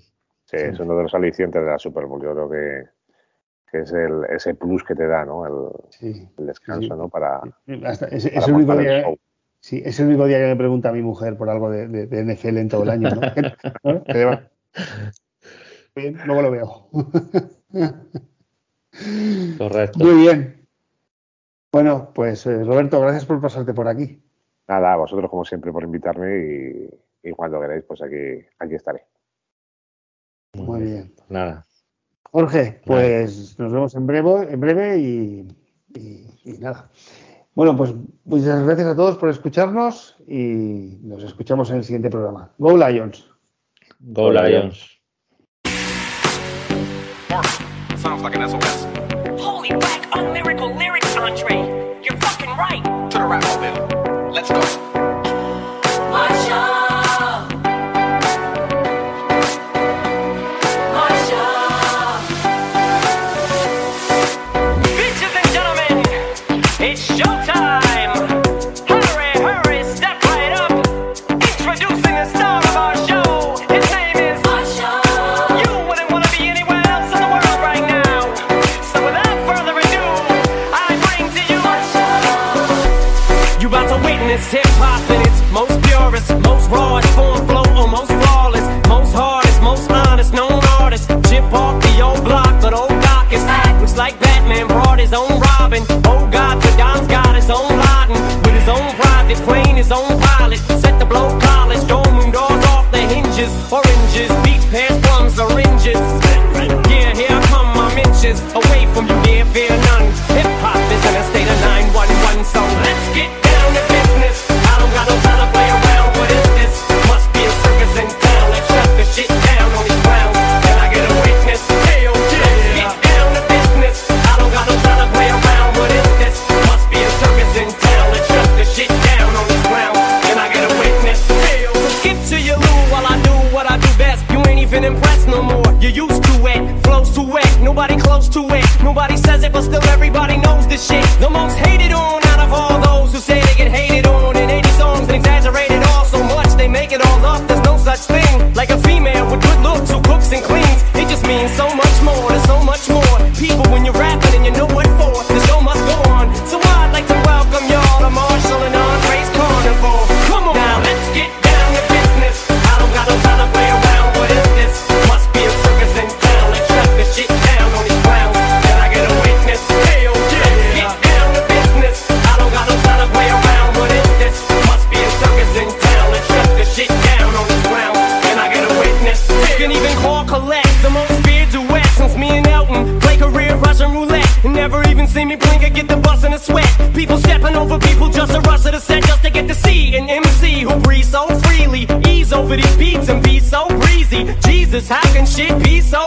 Sí, es uno de los alicientes de la Super Bowl. Yo creo que, que es el, ese plus que te da, ¿no? El, el descanso, ¿no? Para,
es, el único día, Sí, es el único día que me pregunta a mi mujer por algo de, de, NFL en todo el año, ¿no? Bien, luego lo veo.
Correcto.
Muy bien. Bueno, pues eh, Roberto, gracias por pasarte por aquí.
Nada, a vosotros como siempre por invitarme y, cuando queráis, pues aquí, aquí estaré.
Muy bien.
Nada.
Jorge, pues nos vemos en breve, en breve y nada. Bueno, pues muchas gracias a todos por escucharnos y nos escuchamos en el siguiente programa. Go Lions.
Go, Go Lions.
Sounds like an SOS. Holy whack, unlyrical lyrics, Andre. You're fucking right. To the rap, Let's go.
Batman brought his own Robin. Oh God, Saddam's got his own plotting. With his own private plane, his own pilot. Set the blow college, dome room doors off the hinges. Oranges, beach pants, plums, oranges. Yeah, here come, I'm inches away from you, dear, fear none. she piece of